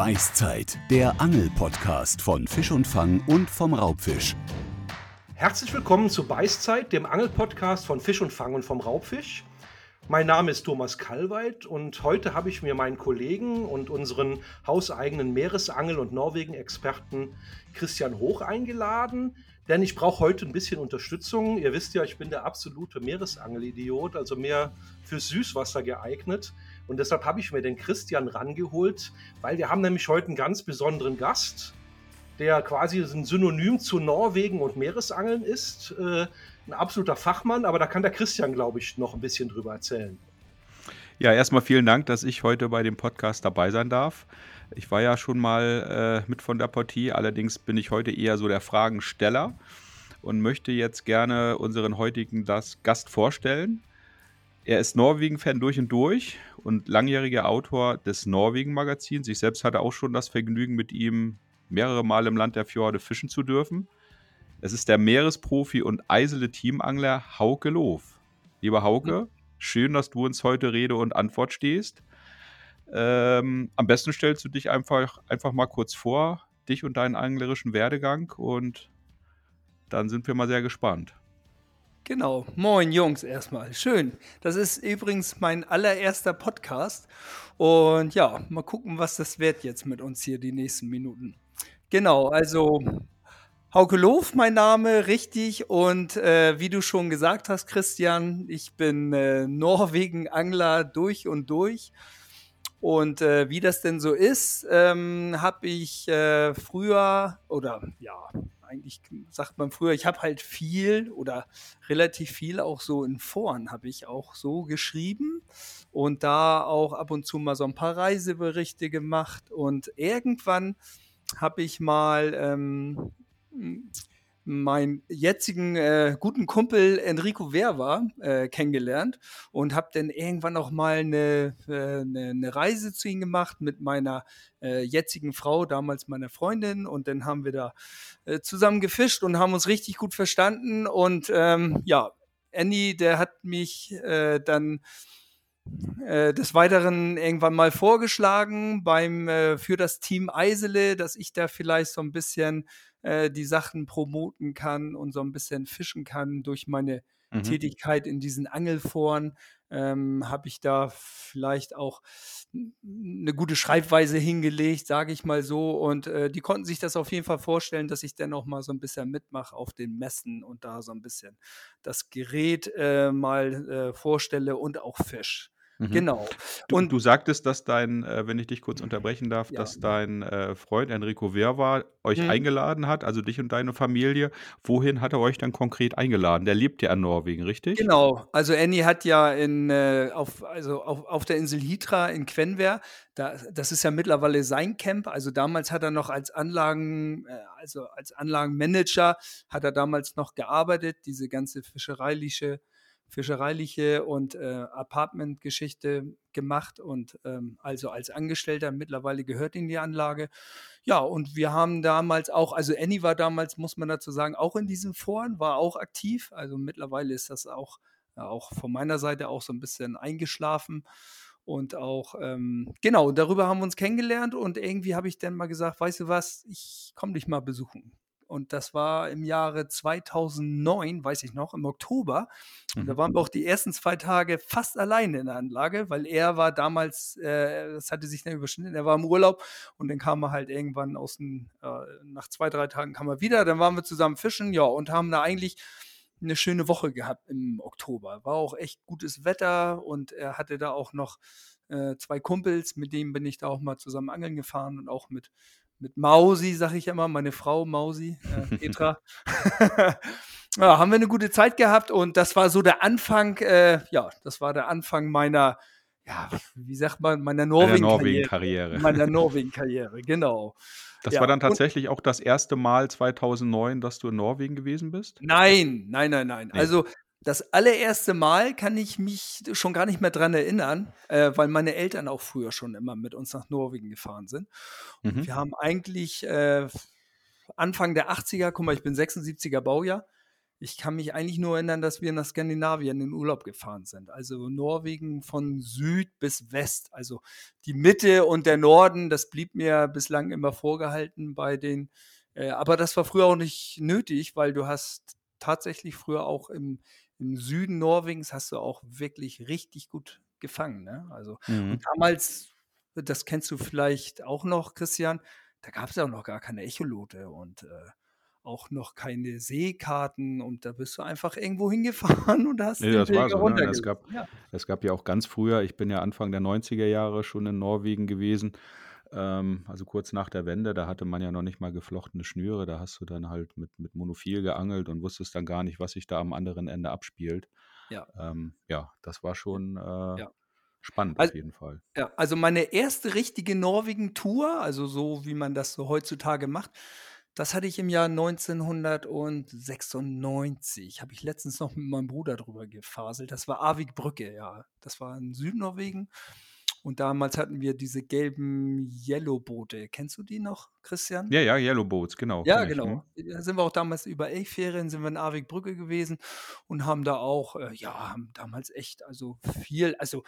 Beißzeit, der Angel-Podcast von Fisch und Fang und vom Raubfisch. Herzlich willkommen zu Beißzeit, dem Angel-Podcast von Fisch und Fang und vom Raubfisch. Mein Name ist Thomas Kallweit und heute habe ich mir meinen Kollegen und unseren hauseigenen Meeresangel- und Norwegen-Experten Christian Hoch eingeladen, denn ich brauche heute ein bisschen Unterstützung. Ihr wisst ja, ich bin der absolute Meeresangel-Idiot, also mehr fürs Süßwasser geeignet. Und deshalb habe ich mir den Christian rangeholt, weil wir haben nämlich heute einen ganz besonderen Gast, der quasi ein Synonym zu Norwegen und Meeresangeln ist. Äh, ein absoluter Fachmann, aber da kann der Christian, glaube ich, noch ein bisschen drüber erzählen. Ja, erstmal vielen Dank, dass ich heute bei dem Podcast dabei sein darf. Ich war ja schon mal äh, mit von der Partie, allerdings bin ich heute eher so der Fragensteller und möchte jetzt gerne unseren heutigen Gast vorstellen. Er ist Norwegen-Fan durch und durch und langjähriger Autor des Norwegen-Magazins. Ich selbst hatte auch schon das Vergnügen, mit ihm mehrere Mal im Land der Fjorde fischen zu dürfen. Es ist der Meeresprofi und eisele Teamangler Hauke Loof. Lieber Hauke, schön, dass du uns heute Rede und Antwort stehst. Ähm, am besten stellst du dich einfach, einfach mal kurz vor, dich und deinen anglerischen Werdegang und dann sind wir mal sehr gespannt. Genau. Moin Jungs erstmal. Schön. Das ist übrigens mein allererster Podcast. Und ja, mal gucken, was das wird jetzt mit uns hier die nächsten Minuten. Genau, also Hauke Loof, mein Name, richtig. Und äh, wie du schon gesagt hast, Christian, ich bin äh, Norwegen-Angler durch und durch. Und äh, wie das denn so ist, ähm, habe ich äh, früher oder ja, eigentlich sagt man früher, ich habe halt viel oder relativ viel auch so in Foren habe ich auch so geschrieben und da auch ab und zu mal so ein paar Reiseberichte gemacht. Und irgendwann habe ich mal ähm, meinen jetzigen äh, guten Kumpel Enrico Verva äh, kennengelernt und habe dann irgendwann auch mal eine, äh, eine, eine, Reise zu ihm gemacht mit meiner äh, jetzigen Frau, damals meiner Freundin. Und dann haben wir da äh, zusammen gefischt und haben uns richtig gut verstanden. Und ähm, ja, Andy, der hat mich äh, des Weiteren irgendwann mal vorgeschlagen beim für das Team Eisele, dass ich da vielleicht so ein bisschen äh, die Sachen promoten kann und so ein bisschen fischen kann durch meine mhm. Tätigkeit in diesen Angelforen. Ähm, habe ich da vielleicht auch eine gute Schreibweise hingelegt, sage ich mal so. Und äh, die konnten sich das auf jeden Fall vorstellen, dass ich dann auch mal so ein bisschen mitmache auf den Messen und da so ein bisschen das Gerät äh, mal äh, vorstelle und auch Fisch. Mhm. Genau. Du, und du sagtest, dass dein, äh, wenn ich dich kurz unterbrechen darf, ja. dass dein äh, Freund Enrico Verwa euch mhm. eingeladen hat, also dich und deine Familie. Wohin hat er euch dann konkret eingeladen? Der lebt ja in Norwegen, richtig? Genau. Also Annie hat ja in, äh, auf, also auf, auf der Insel Hitra in Quenver, da, das ist ja mittlerweile sein Camp. Also damals hat er noch als Anlagen, äh, also als Anlagenmanager hat er damals noch gearbeitet, diese ganze fischereiliche fischereiliche und äh, Apartment-Geschichte gemacht und ähm, also als Angestellter mittlerweile gehört in die Anlage. Ja, und wir haben damals auch, also Annie war damals, muss man dazu sagen, auch in diesen Foren, war auch aktiv. Also mittlerweile ist das auch, ja, auch von meiner Seite auch so ein bisschen eingeschlafen. Und auch, ähm, genau, darüber haben wir uns kennengelernt und irgendwie habe ich dann mal gesagt, weißt du was, ich komme dich mal besuchen und das war im Jahre 2009, weiß ich noch, im Oktober. Und da mhm. waren wir auch die ersten zwei Tage fast alleine in der Anlage, weil er war damals, äh, das hatte sich dann überschnitten, er war im Urlaub und dann kam er halt irgendwann aus dem, äh, nach zwei, drei Tagen kam er wieder, dann waren wir zusammen fischen, ja, und haben da eigentlich eine schöne Woche gehabt im Oktober. War auch echt gutes Wetter und er hatte da auch noch äh, zwei Kumpels, mit denen bin ich da auch mal zusammen angeln gefahren und auch mit mit Mausi, sag ich immer, meine Frau Mausi, äh, Petra. ja, haben wir eine gute Zeit gehabt und das war so der Anfang, äh, ja, das war der Anfang meiner, ja, wie sagt man, meiner Norwegen-Karriere. Norwegen meiner Norwegen-Karriere, genau. Das ja, war dann tatsächlich auch das erste Mal 2009, dass du in Norwegen gewesen bist? Nein, nein, nein, nein. Nee. Also das allererste Mal kann ich mich schon gar nicht mehr dran erinnern, äh, weil meine Eltern auch früher schon immer mit uns nach Norwegen gefahren sind. Mhm. Wir haben eigentlich äh, Anfang der 80er, guck mal, ich bin 76er Baujahr, ich kann mich eigentlich nur erinnern, dass wir nach Skandinavien in Urlaub gefahren sind. Also Norwegen von Süd bis West. Also die Mitte und der Norden, das blieb mir bislang immer vorgehalten bei den. Äh, aber das war früher auch nicht nötig, weil du hast tatsächlich früher auch im, im Süden Norwegens hast du auch wirklich richtig gut gefangen. Ne? Also Mhm. damals, das kennst du vielleicht auch noch, Christian, da gab es ja auch noch gar keine Echolote und äh, auch noch keine Seekarten und da bist du einfach irgendwo hingefahren und hast Nee, den das war so, ne? Es gab. Ja. es gab ja auch ganz früher ich bin ja Anfang der 90er Jahre schon in Norwegen gewesen, ähm, also kurz nach der Wende, da hatte man ja noch nicht mal geflochtene Schnüre, da hast du dann halt mit mit Monophil geangelt und wusstest dann gar nicht, was sich da am anderen Ende abspielt. Ja. Ähm, ja, das war schon, äh, Ja. spannend Also auf jeden Fall. Ja, also meine erste richtige Norwegen-Tour, also so wie man das so heutzutage macht, das hatte ich im Jahr 1996. Habe ich letztens noch mit meinem Bruder drüber gefaselt. Das war Avik-Brücke, ja. Das war in Südnorwegen. Und damals hatten wir diese gelben Yellow-Boote. Kennst du die noch, Christian? Ja, ja, Yellow Boats, genau, Ja, kenne ich, mhm. genau. Da sind wir auch damals über Elchferien, sind wir in Avik-Brücke gewesen und haben da auch, äh, ja, haben damals echt, also viel, also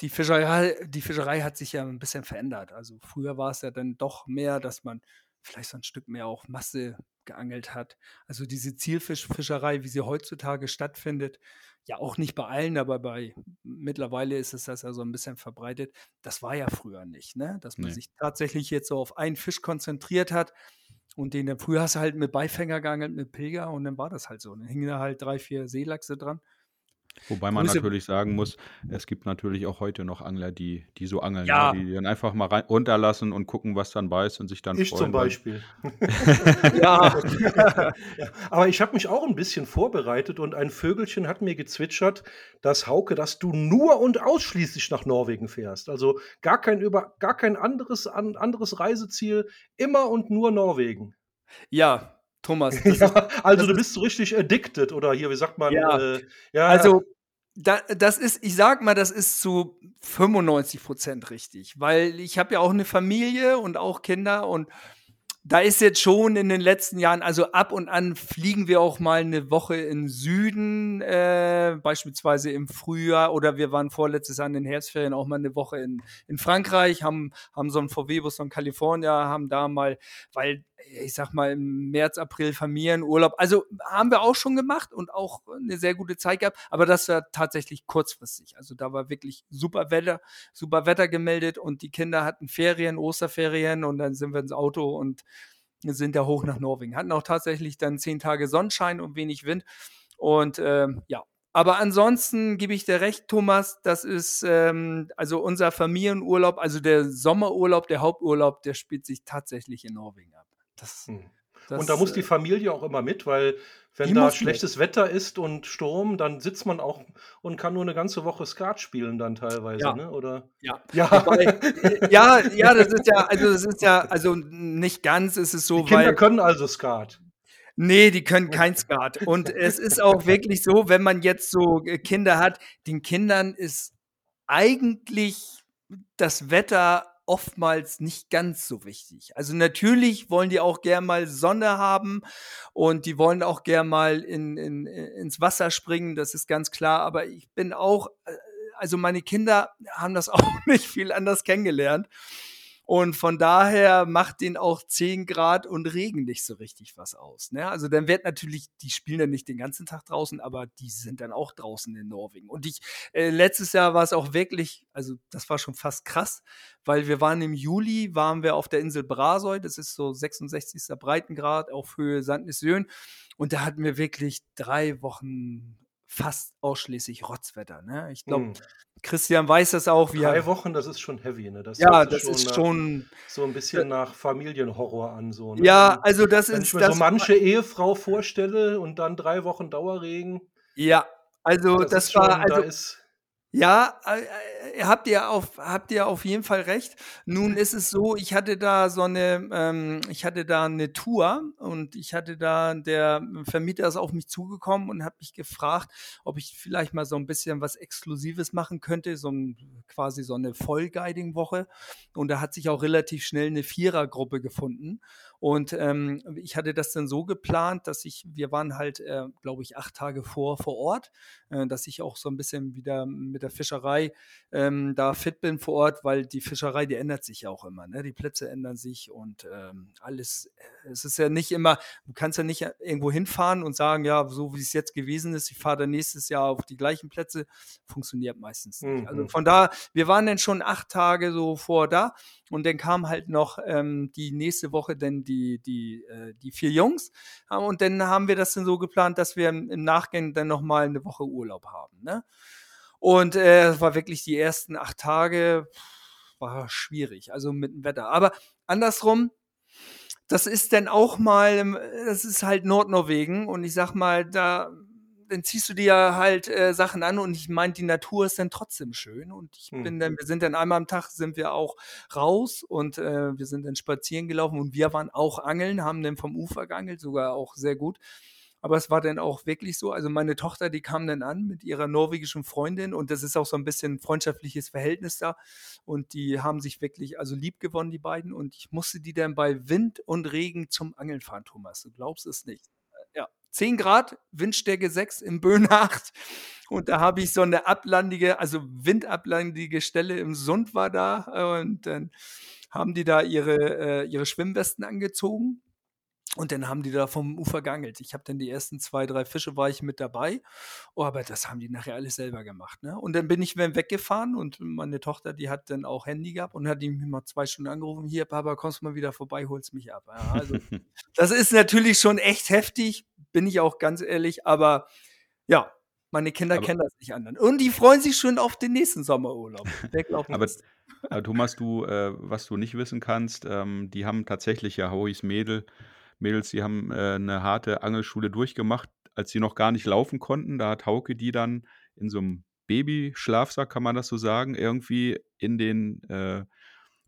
die Fischerei, die Fischerei hat sich ja ein bisschen verändert. Also früher war es ja dann doch mehr, dass man vielleicht so ein Stück mehr auf Masse geangelt hat. Also diese Zielfischfischerei, wie sie heutzutage stattfindet, ja auch nicht bei allen, aber bei mittlerweile ist es das ja so ein bisschen verbreitet. Das war ja früher nicht, ne? Dass man Ne. sich tatsächlich jetzt so auf einen Fisch konzentriert hat und den dann früher hast du halt mit Beifänger geangelt, mit Pilger und dann war das halt so. Dann hingen da halt drei, vier Seelachse dran. Wobei man Grüße natürlich sagen muss, es gibt natürlich auch heute noch Angler, die die so angeln, ne? Ja. Die dann einfach mal rein runterlassen und gucken, was dann beißt und sich dann Ich freuen, zum weil Beispiel. Ja. Ja, aber ich habe mich auch ein bisschen vorbereitet und ein Vögelchen hat mir gezwitschert, dass Hauke, dass du nur und ausschließlich nach Norwegen fährst. Also gar kein über gar kein anderes an, anderes Reiseziel, immer und nur Norwegen. Ja, Thomas, Ja, also das du ist bist so richtig addicted oder hier, wie sagt man, Ja. äh, ja, Also, da, das ist, ich sag mal, das ist zu 95 Prozent richtig, weil ich habe ja auch eine Familie und auch Kinder und da ist jetzt schon in den letzten Jahren, also ab und an fliegen wir auch mal eine Woche in Süden, äh, beispielsweise im Frühjahr oder wir waren vorletztes Jahr in den Herbstferien auch mal eine Woche in, in Frankreich, haben, haben so einen VW-Bus von Kalifornien, haben da mal, weil ich sag mal im März, April Familienurlaub, also haben wir auch schon gemacht und auch eine sehr gute Zeit gehabt, aber das war tatsächlich kurzfristig. Also da war wirklich super Wetter, super Wetter gemeldet und die Kinder hatten Ferien, Osterferien und dann sind wir ins Auto und sind da hoch nach Norwegen. Hatten auch tatsächlich dann zehn Tage Sonnenschein und wenig Wind. Und ähm, ja, aber ansonsten gebe ich dir recht, Thomas, das ist ähm, also unser Familienurlaub, also der Sommerurlaub, der Haupturlaub, der spielt sich tatsächlich in Norwegen ab. Das, Hm. das, Und da muss äh, die Familie auch immer mit, weil wenn die da muss mit. schlechtes Wetter ist und Sturm, dann sitzt man auch und kann nur eine ganze Woche Skat spielen dann teilweise, Ja. ne? Oder Ja. ja, Wobei, äh, ja, ja, das ist ja, also das ist ja, also nicht ganz ist es die so, Kinder weil können also Skat. Nee, die können kein Skat. Und es ist auch wirklich so, wenn man jetzt so äh, Kinder hat, den Kindern ist eigentlich das Wetter oftmals nicht ganz so wichtig. Also natürlich wollen die auch gern mal Sonne haben und die wollen auch gern mal in, in, ins Wasser springen, das ist ganz klar. Aber ich bin auch, äh, also meine Kinder haben das auch nicht viel anders kennengelernt. Und von daher macht denen auch 10 Grad und Regen nicht so richtig was aus. Ne? Also dann wird natürlich, die spielen dann nicht den ganzen Tag draußen, aber die sind dann auch draußen in Norwegen. Und ich, äh, letztes Jahr war es auch wirklich, also das war schon fast krass, weil wir waren im Juli, waren wir auf der Insel Brasoi, das ist so 66. Breitengrad auf Höhe Sandnessjön. Und da hatten wir wirklich drei Wochen fast ausschließlich Rotzwetter. Ne? Ich glaube, Hm. Christian weiß das auch. Drei Wochen, das ist schon heavy, ne? Das ja, das ist nach, schon. so ein bisschen nach Familienhorror an, so. Ne? Ja, Wenn- also das Wenn ist ich mir das. so manche Ehefrau vorstelle und dann drei Wochen Dauerregen, ja, also das, das, war schon, da also ist Ja, äh, äh, habt ihr auf habt ihr auf jeden Fall recht. Nun ist es so, ich hatte da so eine, ähm ich hatte da eine Tour und ich hatte da der Vermieter ist auf mich zugekommen und hat mich gefragt, ob ich vielleicht mal so ein bisschen was Exklusives machen könnte, so 'n quasi so eine Vollguiding-Woche. Und da hat sich auch relativ schnell eine Vierergruppe gefunden. Und, ähm, ich hatte das dann so geplant, dass ich wir waren halt, äh, glaube ich, 8 Tage vor vor Ort, äh, dass ich auch so ein bisschen wieder mit der Fischerei, ähm, da fit bin vor Ort, weil die Fischerei, die ändert sich ja auch immer, ne? Die Plätze ändern sich und, ähm, alles äh, es ist ja nicht immer du kannst ja nicht irgendwo hinfahren und sagen: „Ja, so wie es jetzt gewesen ist, ich fahre dann nächstes Jahr auf die gleichen Plätze.“ Funktioniert meistens nicht. Also, Mhm. von da wir waren dann schon 8 Tage so vor da und dann kam halt noch, ähm, die nächste Woche dann die die, äh die 4 Jungs. Ja, und dann haben wir das dann so geplant, dass wir im Nachgang dann noch mal 'ne Woche Urlaub haben, ne? Und, äh, war wirklich die ersten 8 Tage war schwierig, also mit dem Wetter. Aber andersrum, das ist dann auch mal ähm, das ist halt Nordnorwegen und ich sage mal, da dann ziehst du dir halt, äh, Sachen an und ich meine, die Natur ist dann trotzdem schön und ich bin Mhm. dann wir sind dann einmal am Tag sind wir auch raus und, äh, wir sind dann spazieren gelaufen und wir waren auch angeln, haben dann vom Ufer geangelt, sogar auch sehr gut. Aber es war dann auch wirklich so also, meine Tochter, die kam dann an mit ihrer norwegischen Freundin und das ist auch so 'n bisschen freundschaftliches Verhältnis da und die haben sich wirklich also liebgewonnen, die beiden und ich musste die dann bei Wind und Regen zum Angeln fahren, Thomas. Du glaubst es nicht. Äh, ja, 10 Grad, Windstärke 6 in Böen 8 und da habe ich so 'ne ablandige also windablandige Stelle im Sund war da. Und dann haben die da ihre äh, ihre Schwimmwesten angezogen und dann haben die da vom Ufer geangelt. Ich habe dann die ersten 2, 3 Fische war ich mit dabei, oh, aber das haben die nachher alles selber gemacht, ne? Und dann bin ich weggefahren und meine Tochter, die hat dann auch Handy gehabt und hat die mich mal 2 Stunden angerufen: „Hier, Papa, kommst du mal wieder vorbei, holst mich ab.“ Ja, also, das ist natürlich schon echt heftig, bin ich auch ganz ehrlich, aber ja, meine Kinder Aber kennen das nicht anders. Und die freuen sich schon auf den nächsten Sommerurlaub. Aber Thomas, du, äh was du nicht wissen kannst, ähm, die haben tatsächlich ja Hauis Mädel Mädels, die haben, äh, 'ne harte Angelschule durchgemacht, als sie noch gar nicht laufen konnten. Da hat Hauke die dann in so 'nem Babyschlafsack, kann man das so sagen, irgendwie in den, äh,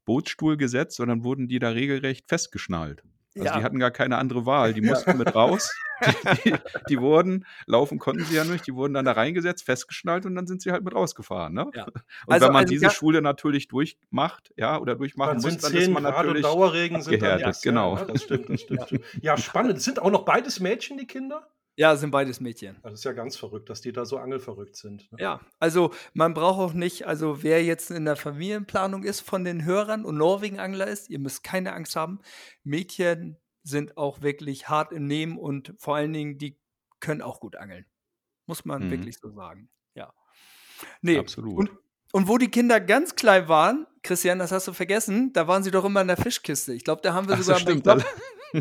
Bootsstuhl gesetzt und dann wurden die da regelrecht festgeschnallt. Also, die Ja. hatten gar keine andere Wahl. Die Ja. mussten mit raus. Die die die wurden laufen konnten sie ja nicht, die wurden dann da reingesetzt, festgeschnallt und dann sind sie halt mit rausgefahren, ne? Ja. Und Also wenn man also, diese ja Schule natürlich durchmacht, ja, oder durchmachen muss, dann ist 10 man Grad und natürlich Dauerregen sind dann ja, genau. ne? Das stimmt, das stimmt, Ja. stimmt. Ja, spannend. Sind auch noch beides Mädchen, die Kinder? Ja, sind beides Mädchen. Das ist ja ganz verrückt, dass die da so angelverrückt sind, ne? Ja, also, man braucht auch nicht also, wer jetzt in der Familienplanung ist von den Hörern und Norwegenangler ist, ihr müsst keine Angst haben. Mädchen sind auch wirklich hart im Nehmen und vor allen Dingen, die können auch gut angeln. Muss man Mhm. wirklich so sagen, ja. Ne, Absolut. und und wo die Kinder ganz klein waren, Christian, das hast du vergessen, da waren sie doch immer in der Fischkiste. Ich glaube, da haben wir Ach so, sogar stimmt. glaube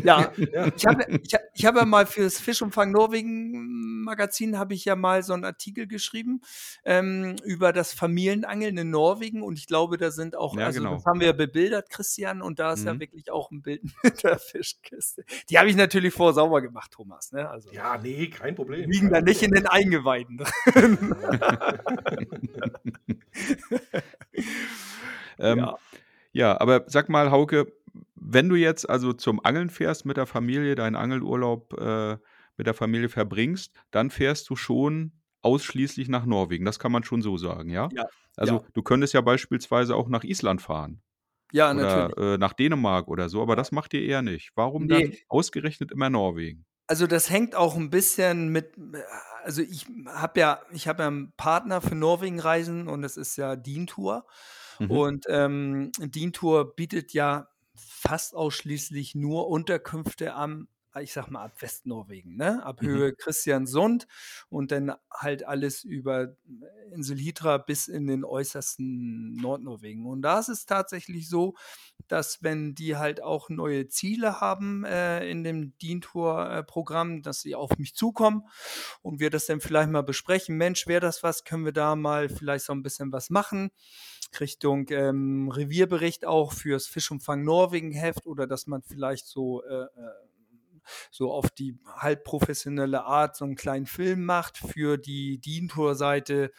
ja, Ja. ich habe ich ich habe ja mal fürs Fischumfang Norwegen Magazin habe ich ja mal so 'n Artikel geschrieben, ähm, über das Familienangeln in Norwegen und ich glaube, da sind auch Ja, also, genau. das haben wir ja bebildert, Christian, und da ist ja Mhm. wirklich auch 'n Bild mit der Fischkiste. Die habe ich natürlich vorher sauber gemacht, Thomas, ne? Also, Ja, ne, kein Problem. liegen da nicht in den Eingeweiden drin. Ähm, Ja. ja, aber sag mal, Hauke, wenn du jetzt also zum Angeln fährst mit der Familie, deinen Angelurlaub, äh, mit der Familie verbringst, dann fährst du schon ausschließlich nach Norwegen. Das kann man schon so sagen, ja? Ja, Also, ja. du könntest ja beispielsweise auch nach Island fahren Ja, oder, natürlich. äh, nach Dänemark oder so, aber das macht ihr eher nicht. Warum dann Ne. ausgerechnet immer Norwegen? Also, das hängt auch 'n bisschen mit also, ich habe ja ich habe ja 'n Partner für Norwegenreisen und das ist ja DEAN-Tour. Mhm. Und, ähm, DEAN-Tour bietet ja fast ausschließlich nur Unterkünfte am ich sage mal, ab Westnorwegen, ne? Ab Mhm. Höhe Kristiansund und dann halt alles über Insel Hitra bis in den äußersten Nordnorwegen. Und da ist es tatsächlich so, dass wenn die halt auch neue Ziele haben, äh, in dem DEAN-Tour, äh, Programm, dass sie auf mich zukommen und wir das dann vielleicht mal besprechen. „Mensch, wäre das was? Können wir da mal vielleicht so 'n bisschen was machen?“ Richtung, ähm, Revierbericht auch fürs Fischumfang Norwegen Heft oder dass man vielleicht so, äh, äh so auf die halb professionelle Art so 'n kleinen Film macht für die DEAN-Tour-Seite.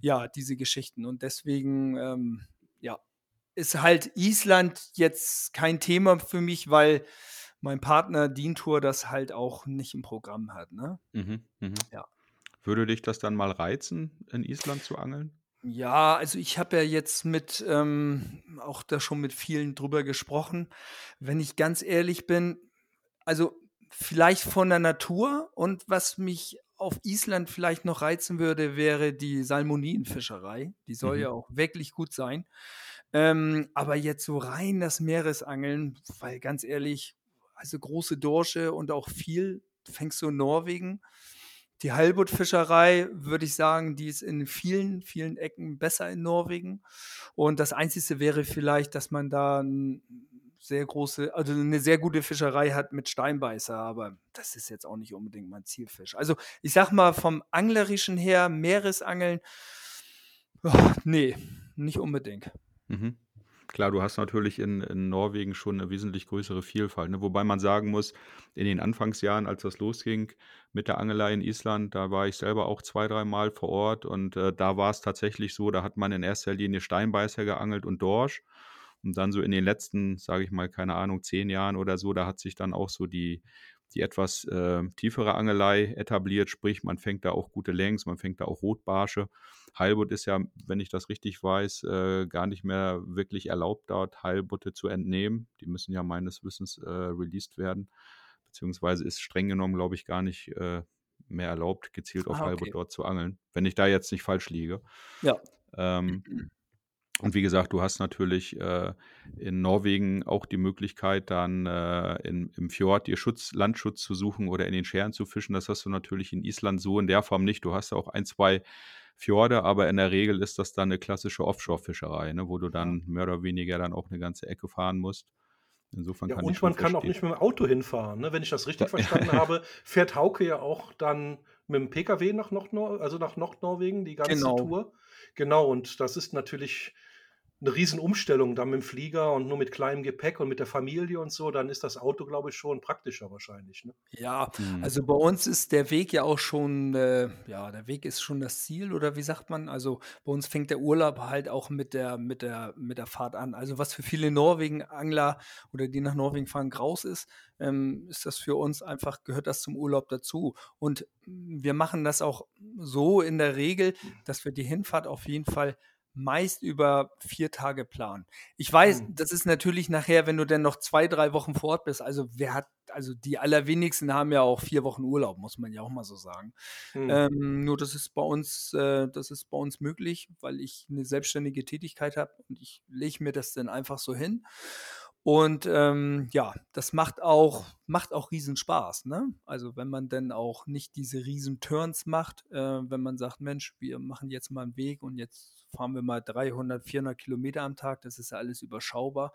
ja, diese Geschichten. Und deswegen, ähm, ja, ist halt Island jetzt kein Thema für mich, weil mein Partner Dientour das halt auch nicht im Programm hat, ne? Mhm, mhm. Ja. Würde dich das dann mal reizen, in Island zu angeln? Ja, also ich habe ja jetzt mit ähm, auch da schon mit vielen drüber gesprochen. Wenn ich ganz ehrlich bin, also vielleicht von der Natur und was mich auf Island vielleicht noch reizen würde, wäre die Salmonienfischerei. Die soll Mhm. ja auch wirklich gut sein. Ähm, aber jetzt so rein das Meeresangeln, weil ganz ehrlich, also große Dorsche und auch viel fängst du in Norwegen. Die Halbutfischerei, würde ich sagen, die ist in vielen, vielen Ecken besser in Norwegen. Und das Einzige wäre vielleicht, dass man da 'n sehr große also eine sehr gute Fischerei hat mit Steinbeißer, aber das ist jetzt auch nicht unbedingt mein Zielfisch. Also, ich sage mal, vom Anglerischen her, Meeresangeln, ne, nicht unbedingt. Mhm. Klar, du hast natürlich in in Norwegen schon 'ne wesentlich größere Vielfalt, ne? Wobei man sagen muss, in den Anfangsjahren, als das losging mit der Angelei in Island, da war ich selber auch zwei, dreimal vor Ort und, äh, da war es tatsächlich so, da hat man in erster Linie Steinbeißer geangelt und Dorsch. Und dann so in den letzten, sage ich mal, keine Ahnung, 10 Jahren oder so, da hat sich dann auch so die die etwas, äh, tiefere Angelei etabliert, sprich, man fängt da auch gute Längs, man fängt da auch Rotbarsche. Halbut ist ja, wenn ich das richtig weiß, äh, gar nicht mehr wirklich erlaubt, dort Halbutte zu entnehmen. Die müssen ja meines Wissens, äh, released werden, beziehungsweise ist streng genommen, glaube ich, gar nicht, äh, mehr erlaubt, gezielt auf Ah, okay. dort zu angeln, wenn ich da jetzt nicht falsch liege. Ja. Ähm, und wie gesagt, du hast natürlich, äh, in Norwegen auch die Möglichkeit, dann, äh, in im Fjord dir Schutz Landschutz zu suchen oder in den Schären zu fischen. Das hast du natürlich in Island so in der Form nicht. Du hast ja auch 1, 2 Fjorde, aber in der Regel ist das dann 'ne klassische Offshore-Fischerei, ne, wo du dann mehr oder weniger dann auch 'ne ganze Ecke fahren musst. Insofern Ja, kann ich und schon man kann auch verstehen. nicht mit dem Auto hinfahren, ne? Wenn ich das richtig verstanden habe, fährt Hauke ja auch dann mit dem Pkw nach Nordnor also nach Nordnorwegen die ganze Genau. Tour. Genau, und das ist natürlich 'ne Riesenumstellung dann mit dem Flieger und nur mit kleinem Gepäck und mit der Familie und so, dann ist das Auto, glaube ich, schon praktischer wahrscheinlich, ne? Ja, Mhm. also bei uns ist der Weg ja auch schon äh, ja, der Weg ist schon das Ziel oder wie sagt man? Also, bei uns fängt der Urlaub halt auch mit der mit der mit der Fahrt an. Also, was für viele Norwegen-Angler oder die nach Norwegen fahren, Graus ist, ähm, ist das für uns einfach gehört das zum Urlaub dazu. Und, wir machen das auch so in der Regel, dass wir die Hinfahrt auf jeden Fall meist über 4 Tage planen. Ich weiß, Mhm. das ist natürlich nachher, wenn du dann noch 2, 3 Wochen vor Ort bist also, wer hat also, die allerwenigsten haben ja auch 4 Wochen Urlaub, muss man ja auch mal so sagen. Mhm. Ähm, nur das ist bei uns äh, das ist bei uns möglich, weil ich 'ne selbstständige Tätigkeit habe und ich lege mir das dann einfach so hin. Und, ähm, ja, das macht auch macht auch Riesenspaß, ne? Also, wenn man dann auch nicht diese Riesen-Turns macht, äh, wenn man sagt: „Mensch, wir machen jetzt mal 'n Weg und jetzt fahren wir mal 300, 400 Kilometer am Tag.“ Das ist ja alles überschaubar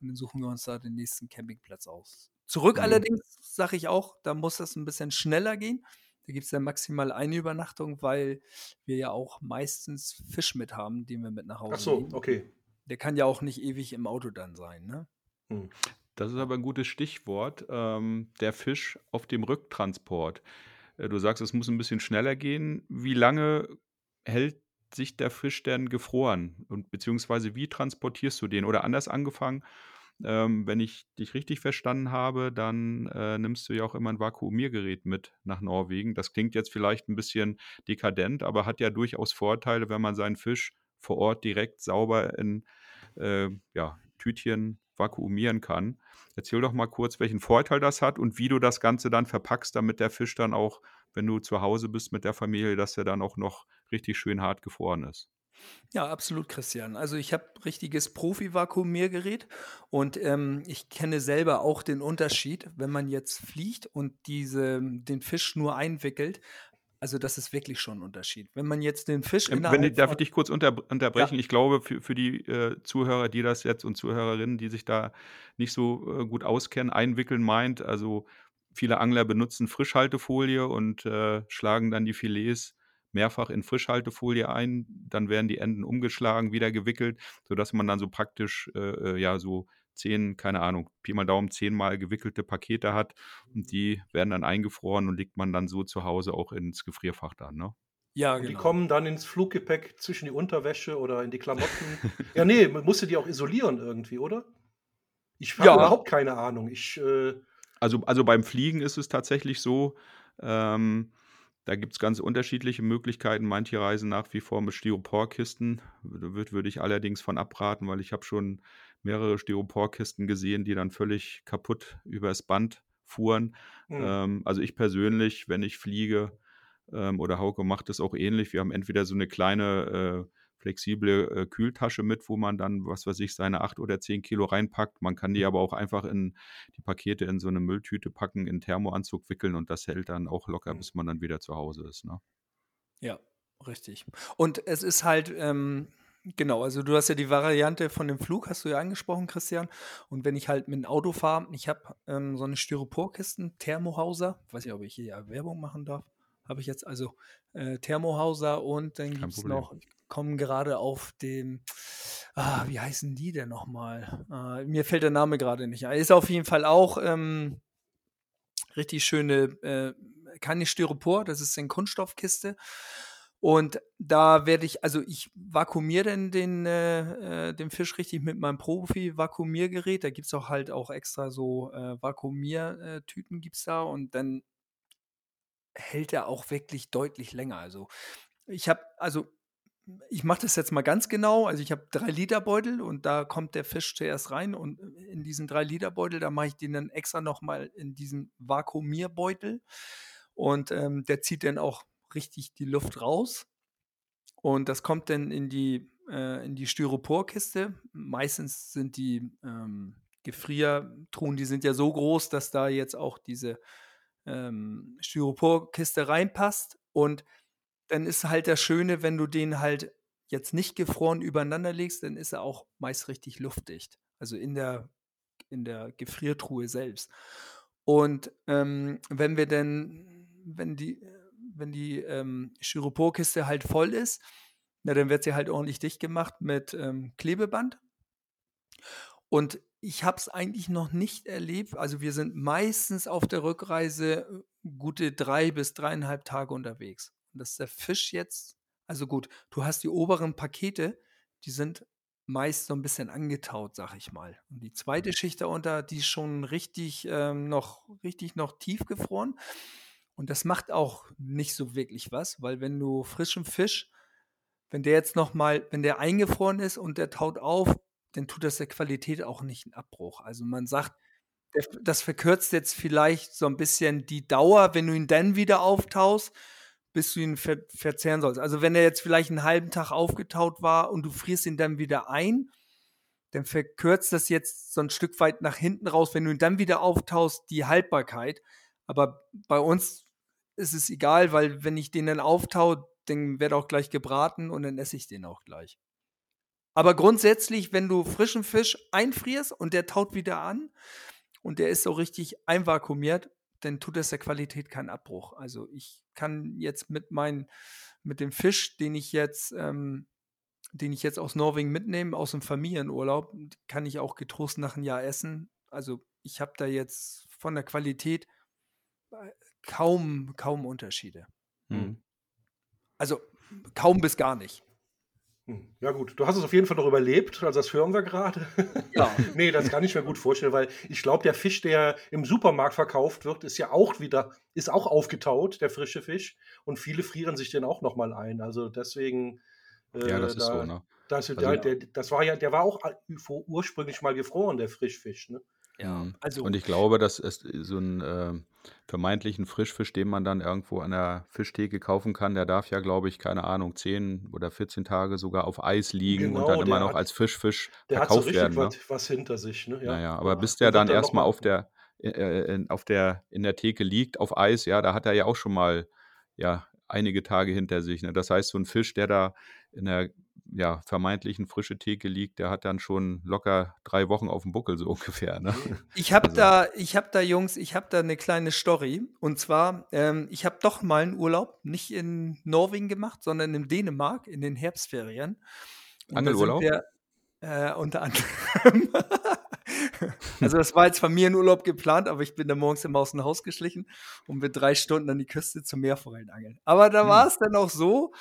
und dann suchen wir uns da den nächsten Campingplatz aus. Zurück Mhm. allerdings sage ich auch, da muss das 'n bisschen schneller gehen. Da gibt's dann maximal eine Übernachtung, weil wir ja auch meistens Fisch mit haben, den wir mit nach Ach Hause so, nehmen. okay. Der kann ja auch nicht ewig im Auto dann sein, ne? Mhm. Das ist aber 'n gutes Stichwort, ähm, der Fisch auf dem Rücktransport. Äh, du sagst, es muss 'n bisschen schneller gehen. Wie lange hält sich der Fisch denn gefroren und beziehungsweise wie transportierst du den? Oder anders angefangen, ähm, wenn ich dich richtig verstanden habe, dann, äh, nimmst du ja auch immer 'n Vakuumiergerät mit nach Norwegen. Das klingt jetzt vielleicht 'n bisschen dekadent, aber hat ja durchaus Vorteile, wenn man seinen Fisch vor Ort direkt sauber in, äh, ja, Tütchen vakuumieren kann. Erzähl doch mal kurz, welchen Vorteil das hat und wie du das Ganze dann verpackst, damit der Fisch dann auch, wenn du zu Hause bist mit der Familie, dass der dann auch noch richtig schön hart gefroren ist. Ja, absolut, Christian. Also, ich habe richtiges Profi-Vakuumiergerät und, ähm, ich kenne selber auch den Unterschied, wenn man jetzt fliegt und diese den Fisch nur einwickelt. Also, das ist wirklich schon 'n Unterschied. Wenn man jetzt den Fisch Ähm, wenn ich darf ich dich kurz unterb Ja. unterbrechen? Ich glaube, für für die, äh, Zuhörer, die das jetzt und Zuhörerinnen, die sich da nicht so, äh, gut auskennen, einwickeln meint also, viele Angler benutzen Frischhaltefolie und, äh, schlagen dann die Filets mehrfach in Frischhaltefolie ein. Dann werden die Enden umgeschlagen, wieder gewickelt, sodass man dann so praktisch, äh, äh, ja, so 10, keine Ahnung, Pi mal Daumen, 10-mal gewickelte Pakete hat und die werden dann eingefroren und legt man dann so zu Hause auch ins Gefrierfach dann, ne? Ja, Und die genau. kommen dann ins Fluggepäck zwischen die Unterwäsche oder in die Klamotten. Ja, nee, man musste die auch isolieren irgendwie, oder? Ich habe Ja. überhaupt keine Ahnung. Ich, äh, Also, also beim Fliegen ist es tatsächlich so, ähm, da gibt es ganz unterschiedliche Möglichkeiten. Manche reisen nach wie vor mit Styroporkisten. Da würd, würde ich allerdings von abraten, weil ich habe schon mehrere Styroporkisten gesehen, die dann völlig kaputt übers Band fuhren. hm, Ähm, also ich persönlich, wenn ich fliege, ähm, oder Hauke macht es auch ähnlich. Wir haben entweder so eine kleine äh, flexible äh, Kühltasche mit, wo man dann, was weiß ich, seine acht oder zehn Kilo reinpackt. Man kann die aber auch einfach in die Pakete in so eine Mülltüte packen, in Thermoanzug wickeln und das hält dann auch locker, Mhm. bis man dann wieder zu Hause ist. Ne? Ja, richtig. Und es ist halt, ähm, genau, also du hast ja die Variante von dem Flug, hast du ja angesprochen, Christian. Und wenn ich halt mit dem Auto fahre, ich habe ähm, so eine Styroporkisten, Thermohauser, weiß nicht, ob ich hier Werbung machen darf, habe ich jetzt also äh, Thermohauser und dann gibt es noch, kommen gerade auf dem, ah, wie heißen die denn nochmal? Äh, mir fällt der Name gerade nicht ein. Ist auf jeden Fall auch ähm, richtig schöne, äh, keine Styropor, das ist eine Kunststoffkiste. Und da werde ich, also ich vakuumiere dann den, äh, äh, den Fisch richtig mit meinem Profi-Vakuumiergerät. Da gibt es auch halt auch extra so äh, Vakuumiertüten gibt es da und dann hält er auch wirklich deutlich länger. Also ich habe, also ich mache das jetzt mal ganz genau. Also ich habe drei Liter Beutel und da kommt der Fisch zuerst rein und in diesen drei Liter Beutel, da mache ich den dann extra nochmal in diesen Vakuumierbeutel und ähm, der zieht dann auch richtig die Luft raus und das kommt dann in die, äh, in die Styroporkiste. Meistens sind die ähm, Gefriertruhen, die sind ja so groß, dass da jetzt auch diese ähm, Styroporkiste reinpasst und dann ist halt das Schöne, wenn du den halt jetzt nicht gefroren übereinander legst, dann ist er auch meist richtig luftdicht. Also in der, in der Gefriertruhe selbst. Und ähm, wenn wir dann, wenn die, wenn die ähm, Styroporkiste halt voll ist, na, dann wird sie halt ordentlich dicht gemacht mit ähm, Klebeband. Und ich habe es eigentlich noch nicht erlebt. Also wir sind meistens auf der Rückreise äh, gute drei bis dreieinhalb Tage unterwegs. Und dass der Fisch jetzt, also gut, du hast die oberen Pakete, die sind meist so ein bisschen angetaut, sag ich mal. Und die zweite Schicht darunter, die ist schon richtig ähm, noch, richtig noch tief gefroren. Und das macht auch nicht so wirklich was, weil wenn du frischen Fisch, wenn der jetzt noch mal, wenn der eingefroren ist und der taut auf, dann tut das der Qualität auch nicht einen Abbruch. Also man sagt, das verkürzt jetzt vielleicht so ein bisschen die Dauer, wenn du ihn dann wieder auftaust, bis du ihn ver verzehren sollst. Also wenn er jetzt vielleicht einen halben Tag aufgetaut war und du frierst ihn dann wieder ein, dann verkürzt das jetzt so ein Stück weit nach hinten raus, wenn du ihn dann wieder auftaust, die Haltbarkeit. Aber bei uns ist es egal, weil wenn ich den dann auftau, dann wird auch gleich gebraten und dann esse ich den auch gleich. Aber grundsätzlich, wenn du frischen Fisch einfrierst und der taut wieder an und der ist so richtig einvakuumiert, dann tut das der Qualität keinen Abbruch. Also ich kann jetzt mit meinen, mit dem Fisch, den ich jetzt, ähm, den ich jetzt aus Norwegen mitnehme, aus dem Familienurlaub, kann ich auch getrost nach einem Jahr essen. Also ich habe da jetzt von der Qualität äh, kaum, kaum Unterschiede. Mhm. Also kaum bis gar nicht. Hm, Ja gut, du hast es auf jeden Fall noch überlebt, also das hören wir gerade. Ja. nee, das kann ich mir gut vorstellen, weil ich glaube, der Fisch, der im Supermarkt verkauft wird, ist ja auch wieder, ist auch aufgetaut, der frische Fisch. Und viele frieren sich den auch nochmal ein. Also deswegen. äh, Ja, das ist da, so, ne? Das, Also- der, der, das war ja, der war auch ur- ursprünglich mal gefroren, der Frischfisch, ne? Ja, Mhm. also Und ich glaube, dass es so einen äh, vermeintlichen Frischfisch, den man dann irgendwo an der Fischtheke kaufen kann, der darf ja, glaube ich, keine Ahnung, 10 oder 14 Tage sogar auf Eis liegen und Genau, dann immer der noch hat- als Fischfisch Der hat so verkauft richtig werden. Ne? was, was hinter sich, ne? Naja, aber Ja. bis Und der wird dann noch erstmal mal- auf der, äh, äh, auf der, in der Theke liegt, auf Eis, ja, da hat er ja auch schon mal ja, einige Tage hinter sich. Ne? Das heißt, so ein Fisch, der da in der ja, vermeintlichen frische Theke liegt, der hat dann schon locker drei Wochen auf dem Buckel, so ungefähr. Ne? Ich habe Also- da, ich habe da, Jungs, ich habe da eine kleine Story. Und zwar, ähm, ich habe doch mal einen Urlaub nicht in Norwegen gemacht, sondern in Dänemark in den Herbstferien. Und Angelurlaub? Wir, äh, unter anderem. Also das war als Familienurlaub geplant, aber ich bin da morgens immer aus dem Haus geschlichen und bin drei Stunden an die Küste zum Meerforellen angeln. Aber da Hm. war es dann auch so,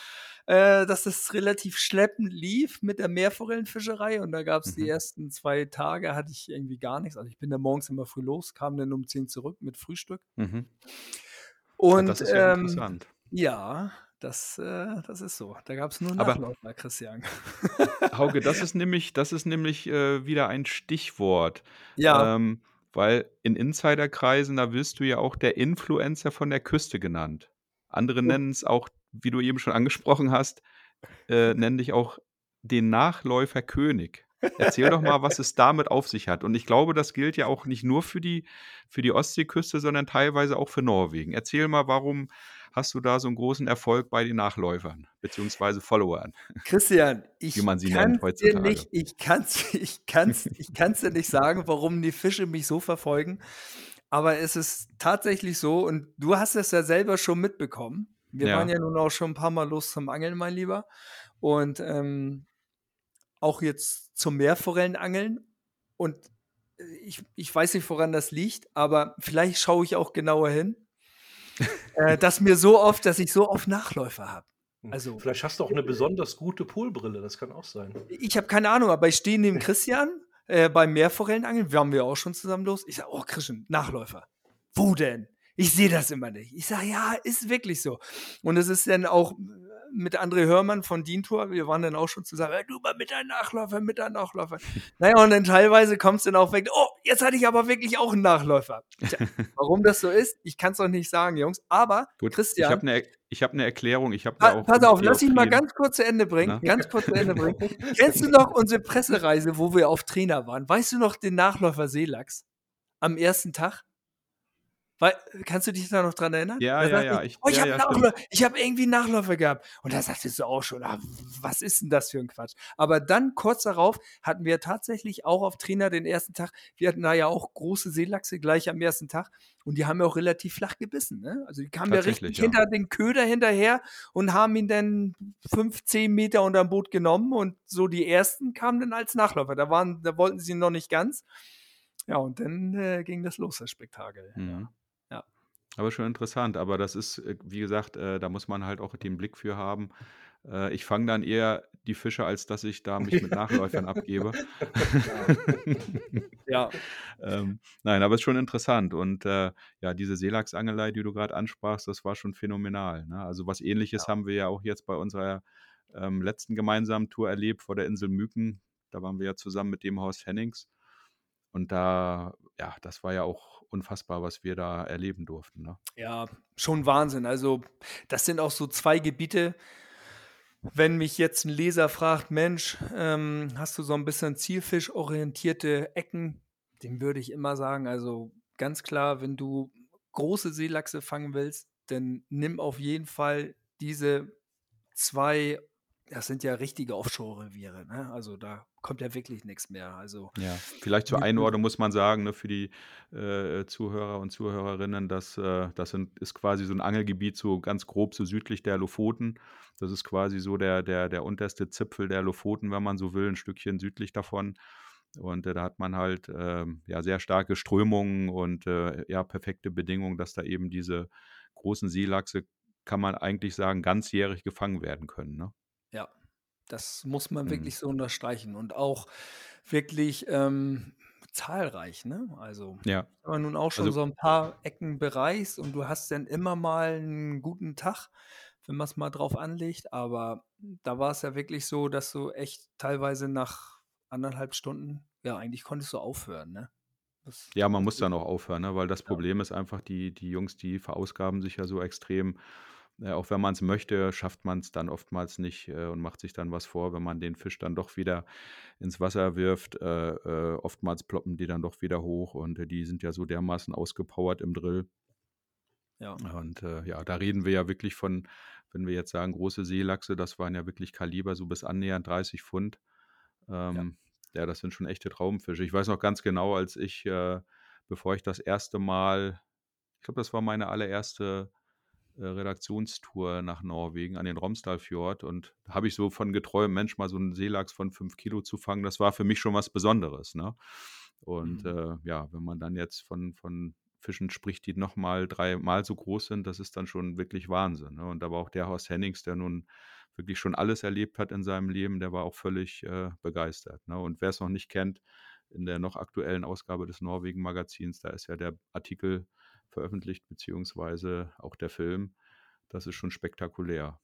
äh, dass es relativ schleppend lief mit der Meerforellenfischerei und da gab es die Mhm. ersten zwei Tage, hatte ich irgendwie gar nichts. Also ich bin da morgens immer früh los, kam dann um 10 zurück mit Frühstück. Mhm. Ja, Und das ist ja ähm, interessant. ja, das, äh, das ist so. Da gab es nur Aber Nachläufer, Christian. Hauke, das ist nämlich, das ist nämlich äh, wieder ein Stichwort. Ja, Ähm, weil in Insiderkreisen, da wirst du ja auch der Influencer von der Küste genannt. Andere oh, nennen es auch, wie du eben schon angesprochen hast, äh, nennen dich auch den Nachläuferkönig. Erzähl doch mal, was es damit auf sich hat. Und ich glaube, das gilt ja auch nicht nur für die, für die Ostseeküste, sondern teilweise auch für Norwegen. Erzähl mal, warum hast du da so einen großen Erfolg bei den Nachläufern, beziehungsweise Followern, Christian, wie ich man sie kann nennt dir nicht, ich kann's, ich kann's, ich kann's dir nicht sagen, warum die Fische mich so verfolgen. Aber es ist tatsächlich so, und du hast es ja selber schon mitbekommen. Wir waren Ja, ja nun auch schon ein paar Mal los zum Angeln, mein Lieber. Und ähm, auch jetzt zum Meerforellenangeln. Und äh, ich, ich weiß nicht, woran das liegt, aber vielleicht schaue ich auch genauer hin, äh, dass mir so oft, dass ich so oft Nachläufer habe. Hm. Also, Vielleicht hast du auch eine besonders gute Polbrille, das kann auch sein. ich habe keine Ahnung, aber ich stehe neben Christian äh, beim Meerforellenangeln. Wir haben wir auch schon zusammen los. Ich sage, oh Christian, Nachläufer. Wo denn? Ich sehe das immer nicht. Ich sage, ja, ist wirklich so. Und es ist dann auch mit André Hörmann von Dientour, wir waren dann auch schon zusammen, "Hey, du mal mit deinem Nachläufer, mit deinem Nachläufer. Naja, und dann teilweise kommt es dann auch weg, oh, jetzt hatte ich aber wirklich auch einen Nachläufer. Tja, warum das so ist, ich kann es doch nicht sagen, Jungs. Aber, gut. Ich Christian, habe eine ich hab ne Erklärung. Ich habe da auch pass auf, lass mich mal ganz kurz zu Ende bringen. Na? Ganz kurz zu Ende bringen. Kennst du noch unsere Pressereise, wo wir auf Trainer waren? Weißt du noch den Nachläufer Seelachs am ersten Tag? Weil, kannst du dich da noch dran erinnern? Ja, ja, ja. ich, oh, ich ja, habe ja, ich habe irgendwie einen Nachläufer gehabt. Und da sagtest du auch schon, ah, was ist denn das für ein Quatsch? Aber dann kurz darauf hatten wir tatsächlich auch auf Trainer den ersten Tag, wir hatten da ja auch große Seelachse gleich am ersten Tag und die haben ja auch relativ flach gebissen. Ne? Also die kamen ja richtig ja. hinter den Köder hinterher und haben ihn dann fünf, zehn Meter unterm Boot genommen und so die ersten kamen dann als Nachläufer. Da waren, da wollten sie noch nicht ganz. Ja, und dann äh, ging das los, das Spektakel. Mhm. ja. Aber schon interessant. Aber das ist, äh, wie gesagt, äh, da muss man halt auch den Blick für haben. Äh, ich fange dann eher die Fische, als dass ich da mich mit Nachläufern abgebe. Ja. ähm, nein, aber es ist schon interessant. Und äh, ja, diese Seelachsangelei, die du gerade ansprachst, das war schon phänomenal. Ne? Also was ähnliches Ja. haben wir ja auch jetzt bei unserer ähm, letzten gemeinsamen Tour erlebt vor der Insel Müken. Da waren wir ja zusammen mit dem Haus Hennings. Und da, ja, das war ja auch unfassbar, was wir da erleben durften. Ne? Ja, schon Wahnsinn. Also, das sind auch so zwei Gebiete. Wenn mich jetzt ein Leser fragt, Mensch, ähm, hast du so ein bisschen zielfischorientierte Ecken? Dem würde ich immer sagen, also ganz klar, wenn du große Seelachse fangen willst, dann nimm auf jeden Fall diese zwei, das sind ja richtige Offshore-Reviere, ne? Also da kommt ja wirklich nichts mehr. Also Ja, vielleicht zur Einordnung muss man sagen, ne, für die äh, Zuhörer und Zuhörerinnen, dass äh, das sind, ist quasi so ein Angelgebiet so ganz grob so südlich der Lofoten. Das ist quasi so der, der, der unterste Zipfel der Lofoten, wenn man so will, ein Stückchen südlich davon. Und äh, da hat man halt ähm, ja sehr starke Strömungen und äh, ja perfekte Bedingungen, dass da eben diese großen Seelachse, kann man eigentlich sagen, ganzjährig gefangen werden können. Ne? ja, das muss man Mhm. wirklich so unterstreichen und auch wirklich ähm, zahlreich, ne? Also Ja, aber nun auch schon also so ein paar Ecken bereist und du hast dann immer mal einen guten Tag, wenn man es mal drauf anlegt. Aber da war es ja wirklich so, dass du echt teilweise nach anderthalb Stunden, ja, eigentlich konntest du aufhören, ne? Das, Ja, man muss dann auch aufhören, ne? weil das ja. Problem ist einfach, die, die Jungs, die verausgaben sich ja so extrem. Äh, auch wenn man es möchte, schafft man es dann oftmals nicht äh, und macht sich dann was vor, wenn man den Fisch dann doch wieder ins Wasser wirft. Äh, äh, oftmals ploppen die dann doch wieder hoch und äh, die sind ja so dermaßen ausgepowert im Drill. Ja. Und ja, da reden wir ja wirklich von, wenn wir jetzt sagen, große Seelachse, das waren ja wirklich Kaliber so bis annähernd 30 Pfund. Ja. Ähm, ja, das sind schon echte Traumfische. Ich weiß noch ganz genau, als ich, äh, bevor ich das erste Mal, ich glaube, das war meine allererste Redaktionstour nach Norwegen an den Romsdalfjord und da habe ich so von geträumt, Mensch, mal so einen Seelachs von fünf Kilo zu fangen, das war für mich schon was Besonderes. Ne? Und Mhm. äh, ja, wenn man dann jetzt von, von Fischen spricht, die nochmal dreimal so groß sind, das ist dann schon wirklich Wahnsinn. Ne? Und da war auch der Horst Hennings, der nun wirklich schon alles erlebt hat in seinem Leben, der war auch völlig äh, begeistert. Ne? Und wer es noch nicht kennt, in der noch aktuellen Ausgabe des Norwegen-Magazins, da ist ja der Artikel veröffentlicht, beziehungsweise auch der Film. Das ist schon spektakulär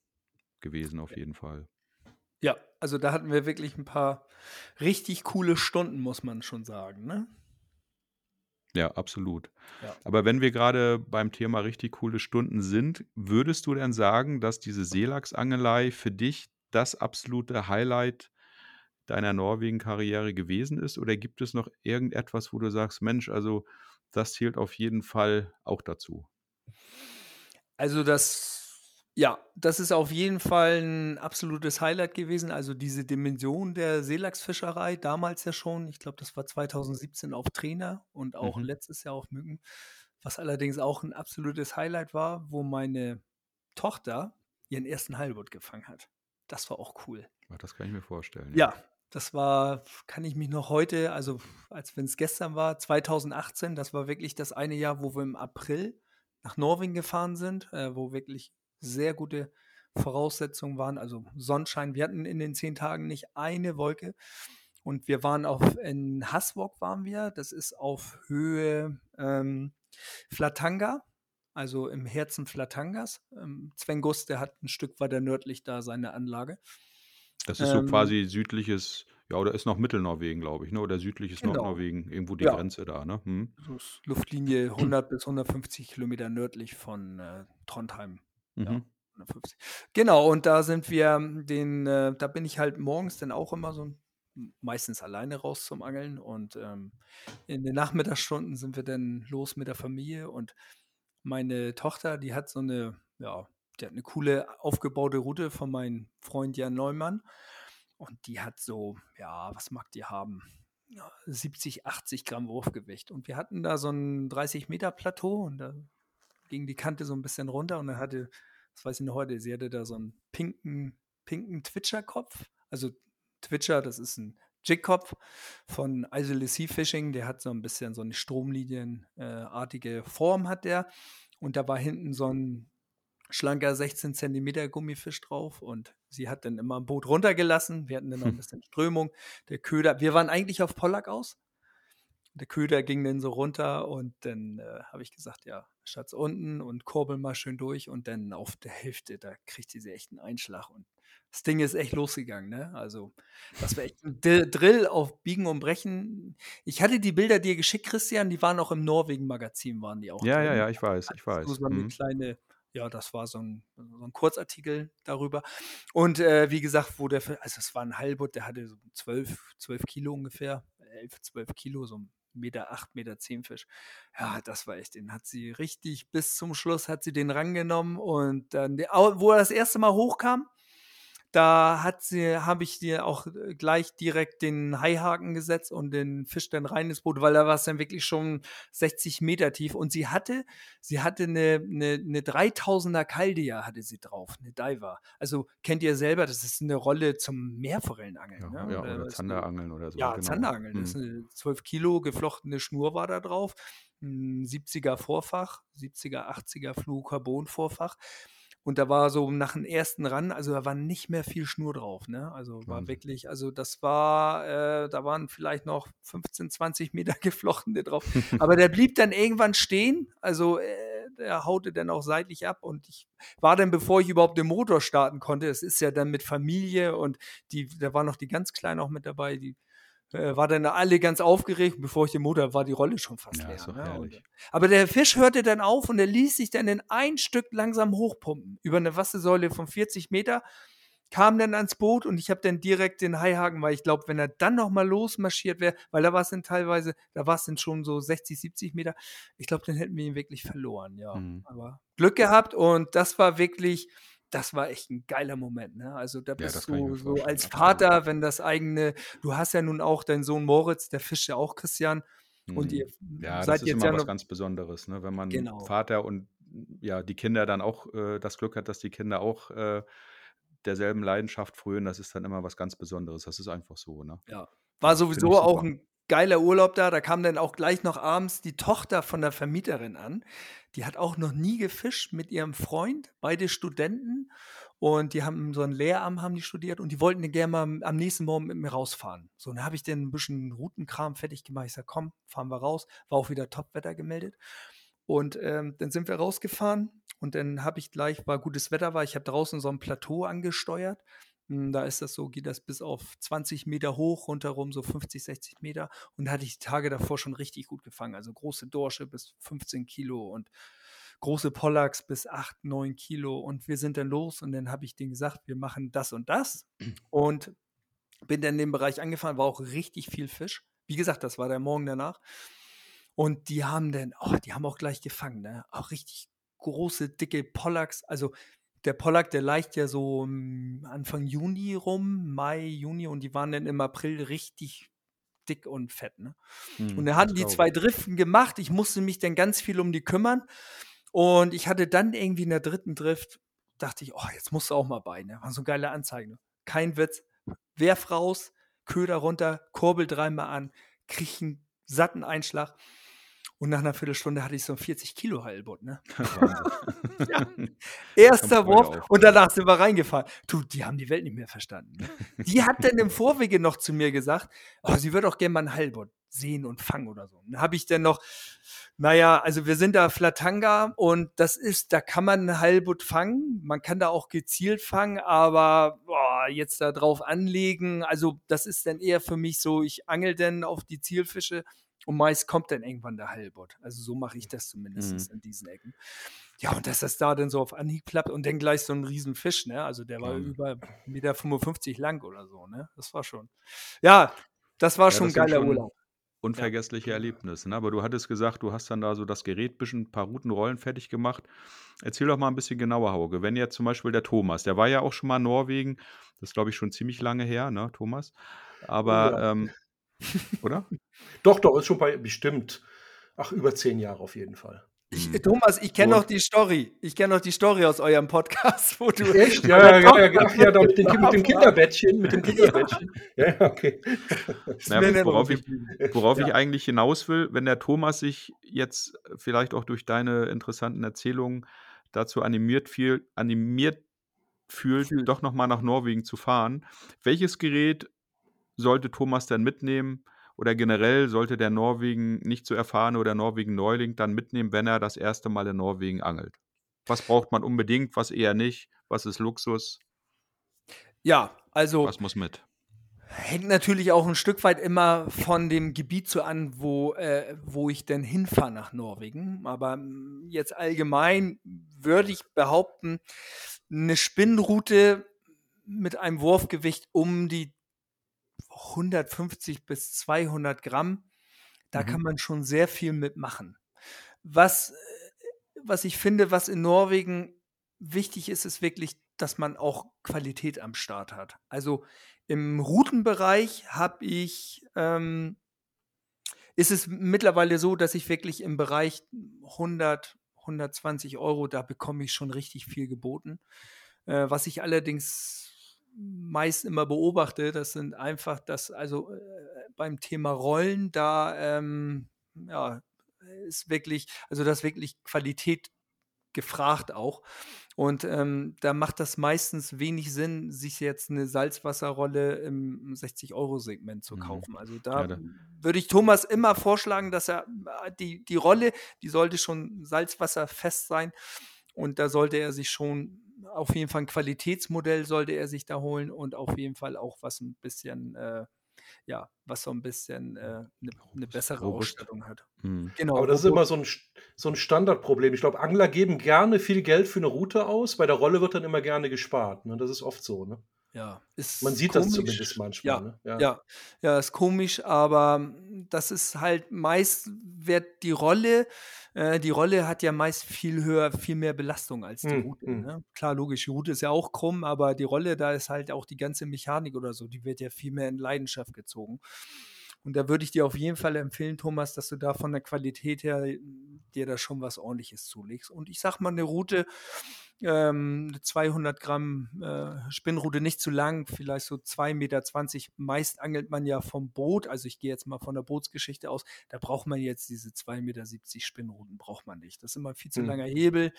gewesen, auf jeden Fall. Ja, also da hatten wir wirklich ein paar richtig coole Stunden, muss man schon sagen, ne? Ja, absolut. Ja. Aber wenn wir gerade beim Thema richtig coole Stunden sind, würdest du denn sagen, dass diese Seelachsangelei für dich das absolute Highlight deiner Norwegen-Karriere gewesen ist? Oder gibt es noch irgendetwas, wo du sagst, Mensch, also das zählt auf jeden Fall auch dazu? Also das ja, das ist auf jeden Fall ein absolutes Highlight gewesen. Also diese Dimension der Seelachsfischerei, damals ja schon, ich glaube, das war 2017 auf Trainer und auch Mhm. letztes Jahr auf Mücken, was allerdings auch ein absolutes Highlight war, wo meine Tochter ihren ersten Heilbutt gefangen hat. Das war auch cool. Ach, Das kann ich mir vorstellen. Ja, das war kann ich mich noch heute also, als wenn es gestern war, 2018, das war wirklich das eine Jahr, wo wir im April nach Norwegen gefahren sind, äh, wo wirklich sehr gute Voraussetzungen waren, also Sonnenschein. Wir hatten in den 10 Tagen nicht eine Wolke und wir waren auf in Hasvåg waren wir. Das ist auf Höhe, ähm, Flatanger, also im Herzen Flatangas. Ähm, Sven Gus, der hat ein Stück weiter nördlich da seine Anlage. Das ist so Ähm, quasi südliches, ja, oder ist noch Mittelnorwegen, glaube ich, ne? Oder südliches Genau. Nordnorwegen, irgendwo die Ja. Grenze da, ne? Hm? So ist Luftlinie 100 bis 150 Kilometer nördlich von äh, Trondheim. Ja, Mhm. 150. Genau, und da sind wir den, äh, da bin ich halt morgens dann auch immer so meistens alleine raus zum Angeln und ähm, in den Nachmittagsstunden sind wir dann los mit der Familie und meine Tochter, die hat so eine, ja, die hat eine coole aufgebaute Route von meinem Freund Jan Neumann und die hat so, ja, was mag die haben? Ja, 70, 80 Gramm Wurfgewicht. Und wir hatten da so ein 30 Meter Plateau und da ging die Kante so ein bisschen runter und dann hatte, das weiß ich noch heute, sie hatte da so einen pinken, pinken Twitcher-Kopf. Also Twitcher, das ist ein Jigkopf von Isle Sea Fishing, der hat so ein bisschen so eine stromlinienartige Form hat der und da war hinten so ein schlanker 16 Zentimeter Gummifisch drauf und sie hat dann immer ein Boot runtergelassen. Wir hatten dann noch ein bisschen Strömung. Der Köder, wir waren eigentlich auf Pollack aus. Der Köder ging dann so runter und dann äh, habe ich gesagt, ja, Schatz unten und kurbel mal schön durch und dann auf der Hälfte, da kriegt sie echt einen Einschlag und das Ding ist echt losgegangen, ne? Also, das war echt ein D Drill auf Biegen und Brechen. Ich hatte die Bilder dir geschickt, Christian, die waren auch im Norwegen-Magazin, waren die auch Ja, ja, drin. ja, ich weiß, ich weiß. so eine Mhm. kleine ja, das war so ein, so ein Kurzartikel darüber. Und äh, wie gesagt, wo der, also es war ein Halbut, der hatte so 12, 12 Kilo ungefähr, 11, 12 Kilo, so ein Meter, 8 Meter 10 Fisch. Ja, das war echt, den hat sie richtig, bis zum Schluss hat sie den rangenommen und dann, wo er das erste Mal hochkam, da hat sie, habe ich dir auch äh, gleich direkt den Haihaken gesetzt und den Fisch dann rein ins Boot, weil da war es dann wirklich schon 60 Meter tief. Und sie hatte, sie hatte eine, eine, eine 3000er Kaldia hatte sie drauf, eine Diver. Also kennt ihr selber, das ist eine Rolle zum Meerforellenangeln. Ja, ne? ja, oder Zanderangeln oder so. ja, genau. Zanderangeln. Das ist Mhm. eine 12 Kilo geflochtene Schnur war da drauf. Ein 70er Vorfach, 70er, 80er Fluorcarbon-Vorfach. Und da war so nach dem ersten ran, also da war nicht mehr viel Schnur drauf, ne? Also war Wahnsinn. wirklich, also das war, äh, da waren vielleicht noch 15, 20 Meter geflochtene drauf. Aber der blieb dann irgendwann stehen, also äh, der haute dann auch seitlich ab und ich war dann, bevor ich überhaupt den Motor starten konnte, es ist ja dann mit Familie und die, da war noch die ganz Kleine auch mit dabei, die äh, war dann alle ganz aufgeregt. Bevor ich den Motor war die Rolle schon fast Ja, leer. doch ne? Und, aber der Fisch hörte dann auf und er ließ sich dann in ein Stück langsam hochpumpen. Über eine Wassersäule von 40 Meter kam dann ans Boot und ich habe dann direkt den Haihaken, weil ich glaube, wenn er dann nochmal losmarschiert wäre, weil da war es dann teilweise, da war es dann schon so 60, 70 Meter, ich glaube, dann hätten wir ihn wirklich verloren, ja. Mhm. Aber Glück gehabt und das war wirklich, das war echt ein geiler Moment, ne? Also da Ja, bist das ich du so als. Vater, wenn das eigene, du hast ja nun auch deinen Sohn Moritz, der fischt ja auch Christian und Mhm. ihr Ja, das seid ist jetzt immer ja was noch, ganz Besonderes, ne? Wenn man genau. Vater und ja, die Kinder dann auch äh, das Glück hat, dass die Kinder auch äh, derselben Leidenschaft frönen, das ist dann immer was ganz Besonderes. Das ist einfach so, ne? Ja. War Ja, sowieso auch ein geiler Urlaub da. Da kam dann auch gleich noch abends die Tochter von der Vermieterin an. Die hat auch noch nie gefischt mit ihrem Freund, beide Studenten. Und die haben so ein Lehramt haben die studiert und die wollten gerne mal am nächsten Morgen mit mir rausfahren. So, dann habe ich dann ein bisschen Routenkram fertig gemacht. Ich sage, komm, fahren wir raus. War auch wieder Topwetter gemeldet. Und ähm, dann sind wir rausgefahren und dann habe ich gleich, weil gutes Wetter war, ich habe draußen so ein Plateau angesteuert. Hm, da ist das so, geht das bis auf 20 Meter hoch, rundherum so 50, 60 Meter. Und da hatte ich die Tage davor schon richtig gut gefangen. Also große Dorsche bis 15 Kilo und große Pollacks bis 8, 9 Kilo. Und wir sind dann los und dann habe ich denen gesagt, wir machen das und das. Und bin dann in dem Bereich angefahren, war auch richtig viel Fisch. Wie gesagt, das war der Morgen danach. Und die haben dann, oh, die haben auch gleich gefangen, ne? Auch richtig große, dicke Pollacks. Also der Pollack, der leicht ja so Anfang Juni rum, Mai, Juni und die waren dann im April richtig dick und fett. Ne? Hm, und da hatten die zwei Driften gemacht. Ich musste mich dann ganz viel um die kümmern. Und ich hatte dann irgendwie in der dritten Drift, dachte ich, oh, jetzt musst du auch mal bei. Ne? War so geile Anzeige. Kein Witz. Werf raus, Köder runter, Kurbel dreimal an, krieg einen satten Einschlag. Und nach einer Viertelstunde hatte ich so ein 40 Kilo Heilbutt, ne? ja. Erster Wurf und danach sind wir reingefahren. Du, die haben die Welt nicht mehr verstanden. Ne? Die hat dann im Vorwege noch zu mir gesagt, oh, sie würde auch gerne mal einen Heilbutt sehen und fangen oder so. Dann habe ich dann noch, naja, also wir sind da Flatanga und das ist, da kann man einen Heilbutt fangen. Man kann da auch gezielt fangen, aber boah, jetzt da drauf anlegen, also das ist dann eher für mich so, ich angel dann auf die Zielfische und meist kommt dann irgendwann der Heilbot. Also so mache ich das zumindest mhm. in diesen Ecken. Ja, und dass das da dann so auf Anhieb klappt und dann gleich so ein Riesenfisch, ne? Also der war mhm. über 1,55 Meter lang oder so, ne? Das war schon. Ja, das war ja, schon ein geiler Urlaub. Unvergessliche ja. Erlebnisse. Ne? Aber du hattest gesagt, du hast dann da so das Gerät bisschen, ein paar Routenrollen fertig gemacht. Erzähl doch mal ein bisschen genauer, Hauge. Wenn jetzt zum Beispiel der Thomas, der war ja auch schon mal in Norwegen, das ist glaube ich schon ziemlich lange her, ne, Thomas? Aber ja. ähm, oder? Doch, doch, ist schon bei bestimmt. Ach, über zehn Jahre auf jeden Fall. Ich, hm. Thomas, ich kenne noch die Story. Ich kenne noch die Story aus eurem Podcast, wo du. Echt? Ja, ja, ja, ja, ja da mit, dem, mit dem Kinderbettchen. Mit dem Kinderbettchen. Ja, okay. Na, worauf ich, worauf ja. ich eigentlich hinaus will, wenn der Thomas sich jetzt vielleicht auch durch deine interessanten Erzählungen dazu animiert, viel, animiert fühlt, doch nochmal nach Norwegen zu fahren. Welches Gerät sollte Thomas dann mitnehmen oder generell sollte der Norwegen nicht zu erfahren oder Norwegen-Neuling dann mitnehmen, wenn er das erste Mal in Norwegen angelt? Was braucht man unbedingt, was eher nicht? Was ist Luxus? Ja, also. Was muss mit? Hängt natürlich auch ein Stück weit immer von dem Gebiet so an, wo, äh, wo ich denn hinfahre nach Norwegen. Aber hm, jetzt allgemein würde ich behaupten, eine Spinnroute mit einem Wurfgewicht um die 150 bis 200 Gramm. Da mhm. kann man schon sehr viel mitmachen. Was, äh, was ich finde, was in Norwegen wichtig ist, ist wirklich, dass man auch Qualität am Start hat. Also im Routenbereich habe ich, ähm, ist es mittlerweile so, dass ich wirklich im Bereich 100, 120 Euro, da bekomme ich schon richtig viel geboten. Äh, was ich allerdings meist immer beobachte, das sind einfach das, also äh, beim Thema Rollen, da ähm, ja, ist wirklich, also das wirklich Qualität gefragt auch. Und ähm, da macht das meistens wenig Sinn, sich jetzt eine Salzwasserrolle im 60-Euro-Segment zu mhm. kaufen. Also da ja, würde ich Thomas immer vorschlagen, dass er äh, die, die Rolle, die sollte schon salzwasserfest sein. Und da sollte er sich schon auf jeden Fall ein Qualitätsmodell sollte er sich da holen und auf jeden Fall auch was ein bisschen, äh, ja, was so ein bisschen eine äh, ne, ne bessere Robust. Ausstattung hat. Mhm. Genau. Aber das ist immer so ein, so ein Standardproblem. Ich glaube, Angler geben gerne viel Geld für eine Route aus. Bei der Rolle wird dann immer gerne gespart. Ne? Das ist oft so. Ne? Ja, ist Man sieht komisch. das zumindest manchmal. Ja, ne? ja. ja, ja, ist komisch, aber das ist halt meist wird die Rolle äh, die Rolle hat ja meist viel höher, viel mehr Belastung als die hm, Route. Hm. Ne? Klar, logisch, die Route ist ja auch krumm, aber die Rolle, da ist halt auch die ganze Mechanik oder so, die wird ja viel mehr in Leidenschaft gezogen. Und da würde ich dir auf jeden Fall empfehlen, Thomas, dass du da von der Qualität her dir da schon was ordentliches zulegst. Und ich sag mal, eine Route, ähm, 200 Gramm äh, Spinnrute nicht zu lang, vielleicht so 2,20 Meter. Meist angelt man ja vom Boot, also ich gehe jetzt mal von der Bootsgeschichte aus, da braucht man jetzt diese 2,70 Meter Spinnruten, braucht man nicht. Das ist immer viel zu Mhm. langer Hebel,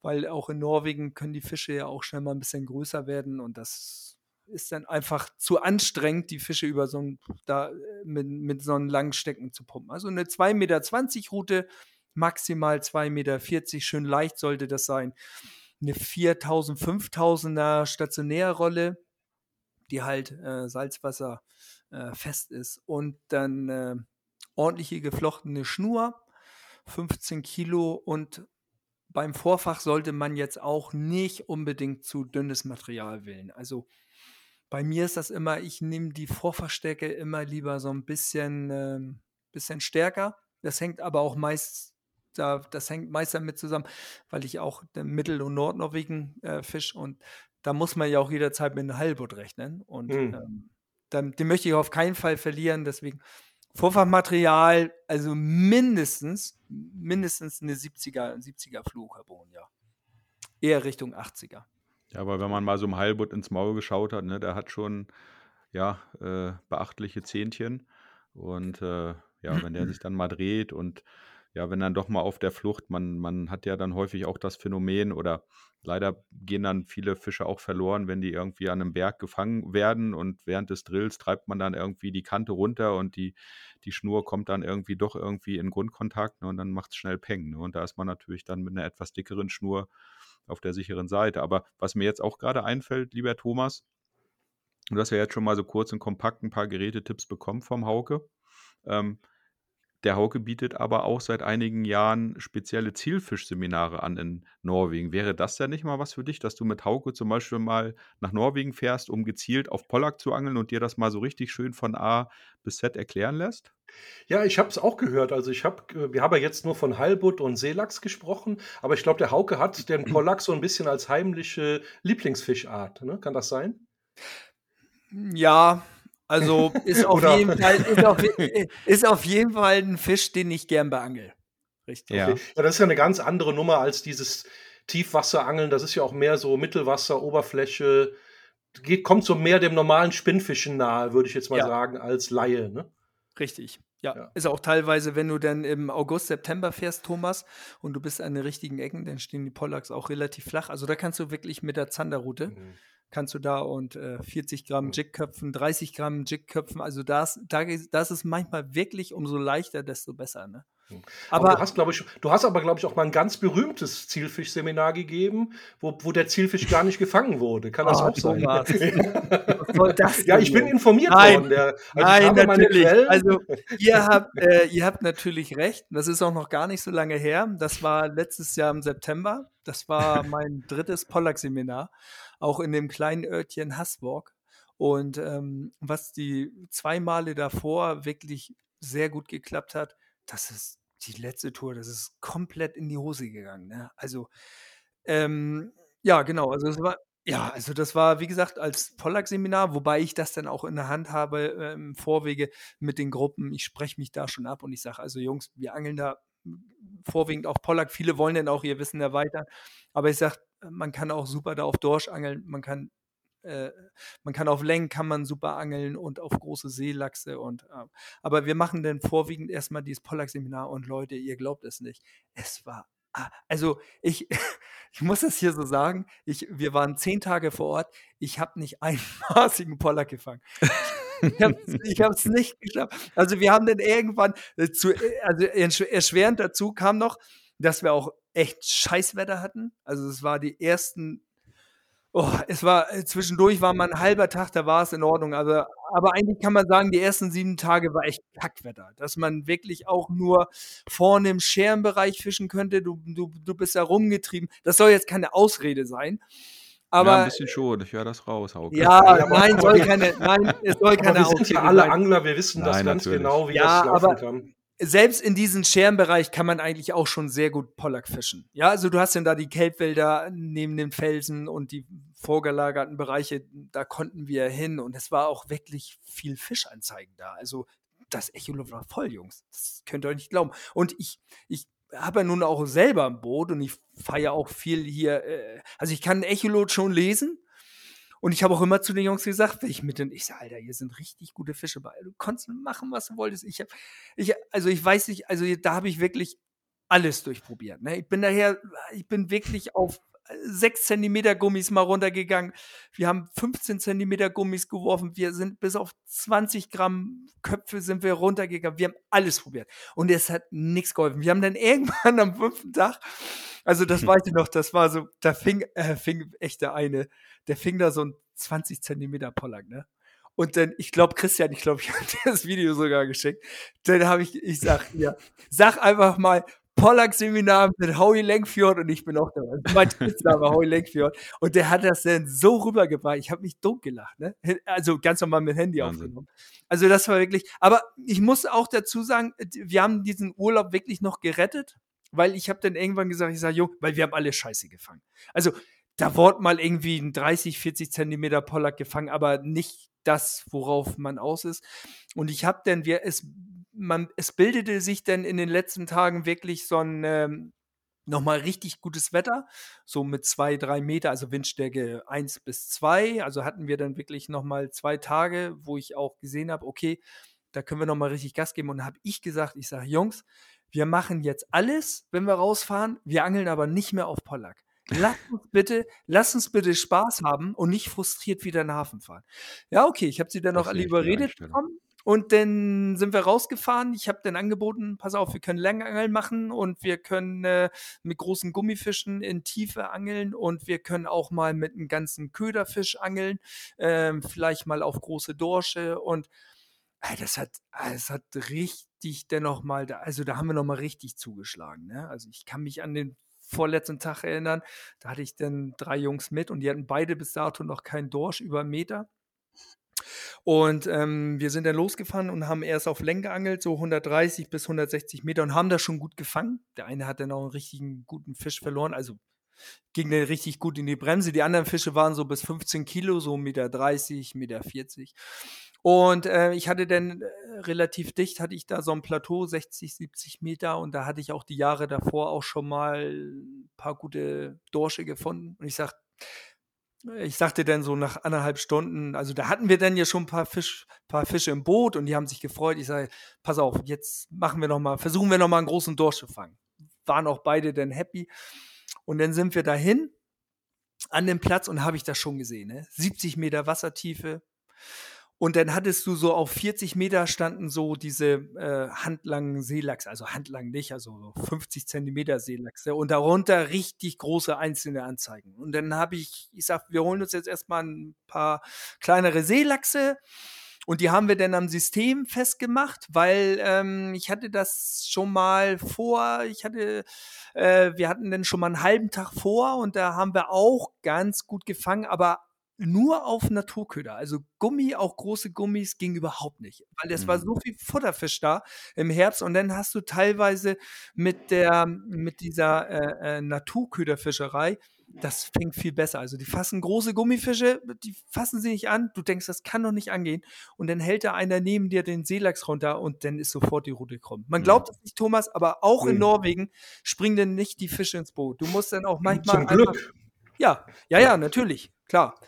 weil auch in Norwegen können die Fische ja auch schnell mal ein bisschen größer werden und das ist dann einfach zu anstrengend, die Fische über so ein, da äh, mit, mit so einem langen Stecken zu pumpen. Also eine 2,20 Meter Route, maximal 2,40 Meter, schön leicht sollte das sein eine 4000, 5000er Stationärrolle, die halt äh, Salzwasser äh, fest ist und dann äh, ordentliche geflochtene Schnur, 15 Kilo und beim Vorfach sollte man jetzt auch nicht unbedingt zu dünnes Material wählen. Also bei mir ist das immer, ich nehme die Vorfachstärke immer lieber so ein bisschen, ähm, bisschen stärker. Das hängt aber auch meist da, das hängt meist damit zusammen, weil ich auch Mittel- und Nordnorwegen äh, fisch und da muss man ja auch jederzeit mit einem Heilbutt rechnen. Und Mhm. ähm, dann, den möchte ich auf keinen Fall verlieren. Deswegen Vorfachmaterial, also mindestens, mindestens eine 70er, 70er Fluorcarbon, ja. Eher Richtung 80er. Ja, aber wenn man mal so einem Heilbutt ins Maul geschaut hat, ne, der hat schon ja äh, beachtliche Zähnchen. Und äh, ja, wenn der sich dann mal dreht und ja, wenn dann doch mal auf der Flucht, man, man hat ja dann häufig auch das Phänomen oder leider gehen dann viele Fische auch verloren, wenn die irgendwie an einem Berg gefangen werden und während des Drills treibt man dann irgendwie die Kante runter und die, die Schnur kommt dann irgendwie doch irgendwie in Grundkontakt ne, und dann macht es schnell Peng. Ne, und da ist man natürlich dann mit einer etwas dickeren Schnur auf der sicheren Seite. Aber was mir jetzt auch gerade einfällt, lieber Thomas, du hast ja jetzt schon mal so kurz und kompakt ein paar Gerätetipps bekommen vom Hauke. Ähm, der Hauke bietet aber auch seit einigen Jahren spezielle Zielfischseminare an in Norwegen. Wäre das denn nicht mal was für dich, dass du mit Hauke zum Beispiel mal nach Norwegen fährst, um gezielt auf Pollack zu angeln und dir das mal so richtig schön von A bis Z erklären lässt? Ja, ich habe es auch gehört. Also ich habe, wir haben ja jetzt nur von Heilbutt und Seelachs gesprochen, aber ich glaube, der Hauke hat den Pollack so ein bisschen als heimliche Lieblingsfischart. Ne? Kann das sein? Ja, also ist auf, jeden Fall, ist, auf, ist auf jeden Fall ein Fisch, den ich gern beangel. Richtig. Ja. Okay. Ja, das ist ja eine ganz andere Nummer als dieses Tiefwasserangeln. Das ist ja auch mehr so Mittelwasser, Oberfläche. Geht, kommt so mehr dem normalen Spinnfischen nahe, würde ich jetzt mal Ja. sagen, als Laie. Ne? Richtig. Ja. Ja. ist auch teilweise, wenn du dann im August, September fährst, Thomas, und du bist an den richtigen Ecken, dann stehen die Pollacks auch relativ flach. Also da kannst du wirklich mit der Zanderroute, Mhm. Kannst du da und äh, 40 Gramm. Jigköpfen, 30 Gramm Jigköpfen, also das, da, das ist manchmal wirklich, umso leichter, desto besser. Ne? Aber, Aber, du hast, glaube ich, du hast aber, glaube ich, auch mal ein ganz berühmtes Zielfischseminar gegeben, wo, wo der Zielfisch gar nicht gefangen wurde. Kann das Oh, auch sein? Das ja, ich bin informiert Nein. worden. Der, also Nein, natürlich. Also ihr habt, äh, ihr habt natürlich recht. Das ist auch noch gar nicht so lange her. Das war letztes Jahr im September. Das war mein drittes Pollack-Seminar, auch in dem kleinen Örtchen Hasborg. Und ähm, was die zwei Male davor wirklich sehr gut geklappt hat, das ist die letzte Tour, das ist komplett in die Hose gegangen. Ne? Also ähm, ja, genau. Also es war ja, also das war, wie gesagt, als Pollack-Seminar, wobei ich das dann auch in der Hand habe äh, im Vorwege mit den Gruppen. Ich spreche mich da schon ab und ich sage, also Jungs, wir angeln da vorwiegend auf Pollack. Viele wollen dann auch ihr Wissen erweitern. Aber ich sage, man kann auch super da auf Dorsch angeln. Man kann, äh, man kann auf Längen kann man super angeln und auf große Seelachse. Und, äh, aber wir machen dann vorwiegend erstmal dieses Pollack-Seminar und Leute, ihr glaubt es nicht. Es war Ah, Also ich, ich muss das hier so sagen, ich, wir waren zehn Tage vor Ort, ich habe nicht einen maßigen Pollack gefangen. Ich habe es nicht geschafft. Also wir haben dann irgendwann, äh, zu, äh, also ersch- erschwerend dazu kam noch, dass wir auch echt Scheißwetter hatten. Also es war die ersten, oh, es war, äh, zwischendurch war mal ein halber Tag, da war es in Ordnung. Aber, aber eigentlich kann man sagen, die ersten sieben Tage war echt Kackwetter. Dass man wirklich auch nur vorne im Scherenbereich fischen könnte. Du, du, du bist da rumgetrieben. Das soll jetzt keine Ausrede sein. Ja, ein Aber bisschen schon. Ich höre das raus, Hauke. ja, aber- nein, aber soll keine, nein, es soll Aber keine wir sind ja alle sein. Angler, wir wissen das Nein, ganz natürlich. genau, wie Ja, das laufen aber- kann. selbst in diesem Scherenbereich kann man eigentlich auch schon sehr gut Pollack fischen. Ja, also du hast dann da die Kelbwälder neben den Felsen und die vorgelagerten Bereiche, da konnten wir hin und es war auch wirklich viel Fischanzeigen da. Also das Echolot war voll, Jungs. Das könnt ihr euch nicht glauben. Und ich, ich habe ja nun auch selber ein Boot und ich fahre ja auch viel hier. Äh, also ich kann Echolot schon lesen. Und ich habe auch immer zu den Jungs gesagt, wenn ich mit den, ich sage, Alter, hier sind richtig gute Fische bei. Du konntest machen, was du wolltest. Ich hab, ich, also ich weiß nicht, also da habe ich wirklich alles durchprobiert. Ne? Ich bin daher, ich bin wirklich auf 6 cm Gummis mal runtergegangen. Wir haben 15 cm Gummis geworfen. Wir sind bis auf 20 Gramm Köpfe sind wir runtergegangen. Wir haben alles probiert. Und es hat nichts geholfen. Wir haben dann irgendwann am fünften Tag, also das weiß ich noch, das war so, da fing, äh, fing echt der eine, der fing da so ein 20 cm Pollack, ne? Und dann, ich glaube, Christian, ich glaube, ich habe dir das Video sogar geschickt. Dann habe ich, ich sag, ja, sag einfach mal, Pollack-Seminar mit Howie Lenkfjord und ich bin auch dabei. Mein Spitzname Howie Lenkfjord. Und der hat das dann so rübergebracht. Ich habe mich dumm gelacht. Ne? Also ganz normal mit Handy Wahnsinn. aufgenommen. Also das war wirklich. Aber ich muss auch dazu sagen, wir haben diesen Urlaub wirklich noch gerettet, weil ich habe dann irgendwann gesagt, ich sage, jo, weil wir haben alle Scheiße gefangen. Also da wurde mal irgendwie ein 30, 40 Zentimeter Pollack gefangen, aber nicht das, worauf man aus ist. Und ich habe dann, wir, es man, es bildete sich dann in den letzten Tagen wirklich so ein ähm, nochmal richtig gutes Wetter, so mit zwei, drei Meter, also Windstärke 1 bis 2. Also hatten wir dann wirklich nochmal zwei Tage, wo ich auch gesehen habe, okay, da können wir nochmal richtig Gas geben. Und habe ich gesagt, ich sage, Jungs, wir machen jetzt alles, wenn wir rausfahren, wir angeln aber nicht mehr auf Pollack. Lass uns bitte, lass uns bitte Spaß haben und nicht frustriert wieder in den Hafen fahren. Ja, okay, ich habe sie dann noch alle überredet bekommen. Und dann sind wir rausgefahren. Ich habe dann angeboten, pass auf, wir können Längangeln machen und wir können äh, mit großen Gummifischen in Tiefe angeln und wir können auch mal mit einem ganzen Köderfisch angeln, äh, vielleicht mal auf große Dorsche und äh, das hat, das hat richtig dennoch mal, also da haben wir noch mal richtig zugeschlagen. Ne? Also ich kann mich an den vorletzten Tag erinnern, da hatte ich dann drei Jungs mit und die hatten beide bis dato noch keinen Dorsch über einen Meter. Und ähm, wir sind dann losgefahren und haben erst auf Länge geangelt, so 130 bis 160 Meter und haben das schon gut gefangen. Der eine hat dann auch einen richtigen guten Fisch verloren, also ging der richtig gut in die Bremse. Die anderen Fische waren so bis 15 Kilo, so 1,30 Meter, 1,40 Meter. Und äh, ich hatte dann äh, relativ dicht, hatte ich da so ein Plateau, 60, 70 Meter. Und da hatte ich auch die Jahre davor auch schon mal ein paar gute Dorsche gefunden. Und ich sag, ich sagte dann so nach anderthalb Stunden, also da hatten wir dann ja schon ein paar, Fisch, paar Fische im Boot und die haben sich gefreut. Ich sage, pass auf, jetzt machen wir noch mal, versuchen wir noch mal einen großen Dorsch zu fangen. Waren auch beide dann happy. Und dann sind wir dahin an dem Platz und habe ich das schon gesehen. Ne? 70 Meter Wassertiefe, und dann hattest du so auf 40 Meter standen so diese äh, handlangen Seelachse, also handlang nicht, also 50 Zentimeter Seelachse und darunter richtig große einzelne Anzeigen. Und dann habe ich, ich sag, wir holen uns jetzt erstmal ein paar kleinere Seelachse und die haben wir dann am System festgemacht, weil ähm, ich hatte das schon mal vor, ich hatte, äh, wir hatten dann schon mal einen halben Tag vor und da haben wir auch ganz gut gefangen, aber nur auf Naturköder. Also Gummi, auch große Gummis, ging überhaupt nicht. Weil es mhm. war so viel Futterfisch da im Herbst und dann hast du teilweise mit der, mit dieser äh, äh, Naturköderfischerei, das fängt viel besser. Also die fassen große Gummifische, die fassen sie nicht an. Du denkst, das kann doch nicht angehen. Und dann hält da einer neben dir den Seelachs runter und dann ist sofort die Route krumm. Man mhm. glaubt es nicht, Thomas, aber auch mhm. in Norwegen springen denn nicht die Fische ins Boot. Du musst dann auch manchmal. Zum Glück. Ja, ja, ja, natürlich, klar.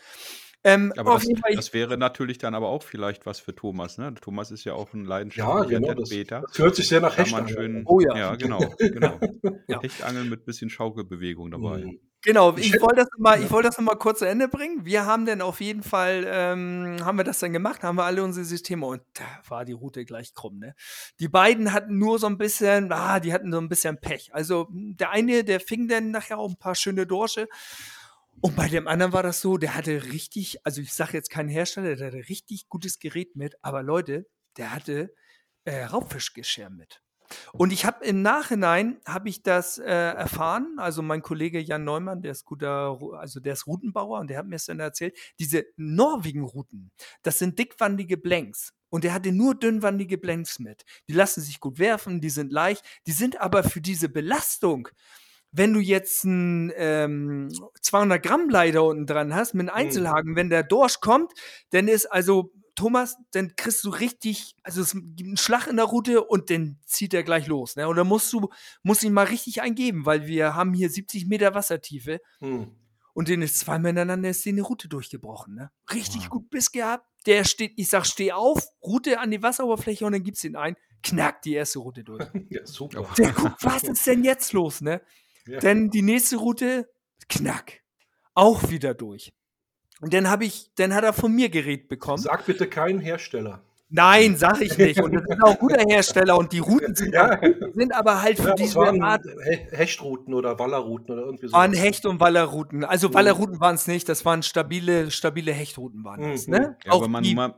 Ähm, aber das, das, wäre natürlich dann aber auch vielleicht was für Thomas. Ne? Thomas ist ja auch ein leidenschaftlicher ja, genau, das, das, hört sich sehr nach Hechtangeln Oh ja. Ja, genau. genau. ja. Hechtangeln mit bisschen Schaukelbewegung dabei. Mhm. Genau, ich wollte das nochmal wollt noch mal kurz zu Ende bringen. Wir haben dann auf jeden Fall, ähm, haben wir das dann gemacht, haben wir alle unsere Systeme und da war die Route gleich krumm. Ne? Die beiden hatten nur so ein bisschen, ah, die hatten so ein bisschen Pech. Also der eine, der fing dann nachher auch ein paar schöne Dorsche und bei dem anderen war das so, der hatte richtig, also ich sage jetzt keinen Hersteller, der hatte richtig gutes Gerät mit, aber Leute, der hatte äh, Raubfischgeschirr mit. Und ich habe im Nachhinein habe ich das äh, erfahren. Also mein Kollege Jan Neumann, der ist guter, also der ist Routenbauer und der hat mir es dann erzählt. Diese Norwegen-Routen, das sind dickwandige Blanks. Und der hatte nur dünnwandige Blanks mit. Die lassen sich gut werfen, die sind leicht, die sind aber für diese Belastung wenn du jetzt einen ähm, 200 Gramm Leiter unten dran hast mit einem mhm. Einzelhaken, mhm. wenn der Dorsch kommt, dann ist also Thomas, dann kriegst du richtig, also es gibt einen Schlag in der Route und dann zieht er gleich los. Ne? Und dann musst du, musst ihn mal richtig eingeben, weil wir haben hier 70 Meter Wassertiefe. Hm. Und den ist zweimal ineinander ist eine Route durchgebrochen. Ne? Richtig wow. gut Biss gehabt. Der steht, ich sag, steh auf, Route an die Wasseroberfläche und dann gibt's ihn ein, knackt die erste Route durch. ja, super. Der guckt, was ist denn jetzt los, ne? Ja. Denn die nächste Route, knack. Auch wieder durch. Und dann habe ich, dann hat er von mir Gerät bekommen. Sag bitte keinen Hersteller. Nein, sag ich nicht. Und das ist auch ein guter Hersteller und die Routen sind, ja. sind aber halt für ja, diese Art. Hechtrouten oder Wallerrouten oder irgendwie so. Waren Hecht- und Wallerrouten. Also mhm. Wallerrouten waren es nicht, das waren stabile, stabile Hechtrouten waren das. Mhm. Ne? Ja, aber man, man,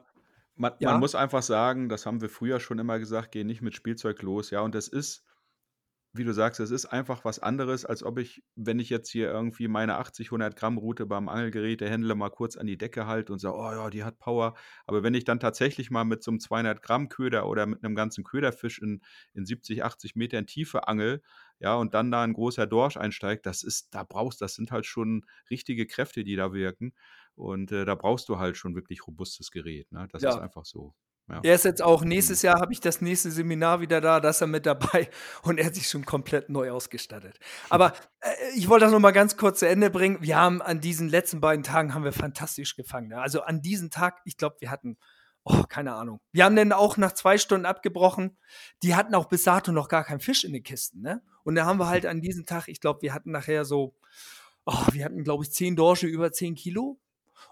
man, ja. man, muss einfach sagen, das haben wir früher schon immer gesagt, geh nicht mit Spielzeug los. Ja, und das ist wie du sagst, es ist einfach was anderes, als ob ich, wenn ich jetzt hier irgendwie meine 80, 100 Gramm Route beim Angelgerätehändler mal kurz an die Decke halte und sage, oh ja, die hat Power. Aber wenn ich dann tatsächlich mal mit so einem 200 Gramm Köder oder mit einem ganzen Köderfisch in, in 70, 80 Metern Tiefe angel, ja, und dann da ein großer Dorsch einsteigt, das ist, da brauchst, das sind halt schon richtige Kräfte, die da wirken. Und äh, da brauchst du halt schon wirklich robustes Gerät. Ne? Das ja. ist einfach so. Ja. Er ist jetzt auch nächstes Jahr habe ich das nächste Seminar wieder da, da ist er mit dabei und er hat sich schon komplett neu ausgestattet. Aber äh, ich wollte das noch mal ganz kurz zu Ende bringen. Wir haben an diesen letzten beiden Tagen haben wir fantastisch gefangen. Also an diesem Tag, ich glaube, wir hatten Oh, keine Ahnung. Wir haben dann auch nach zwei Stunden abgebrochen. Die hatten auch bis dato noch gar keinen Fisch in den Kisten, ne? Und da haben wir halt an diesem Tag, ich glaube, wir hatten nachher so, oh, wir hatten, glaube ich, zehn Dorsche über zehn Kilo.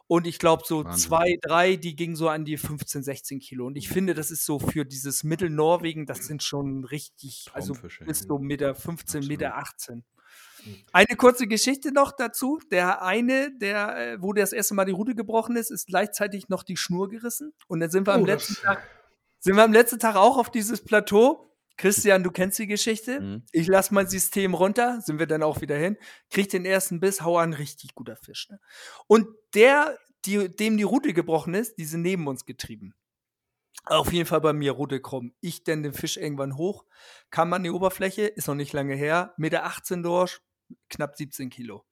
Und ich glaube, so Wahnsinn. zwei, drei, die gingen so an die 15, 16 Kilo. Und ich finde, das ist so für dieses Mittelnorwegen, das sind schon richtig, also bis so Meter 15, Absolut. Meter 18. Hm. Eine kurze Geschichte noch dazu. Der eine, der, äh, wo der das erste Mal die Route gebrochen ist, ist gleichzeitig noch die Schnur gerissen. Und dann sind wir oh, am letzten Tag, sind wir am letzten Tag auch auf dieses Plateau Christian, du kennst die Geschichte. Mhm. Ich lasse mein System runter, sind wir dann auch wieder hin, krieg den ersten Biss, hau an, richtig guter Fisch. Ne? Und der, die, dem die Route gebrochen ist, die sind neben uns getrieben. Auf jeden Fall bei mir Route krumm. Ich denn den Fisch irgendwann hoch, kam an die Oberfläche, ist noch nicht lange her, Meter 18 Dorsch, knapp 17 Kilo.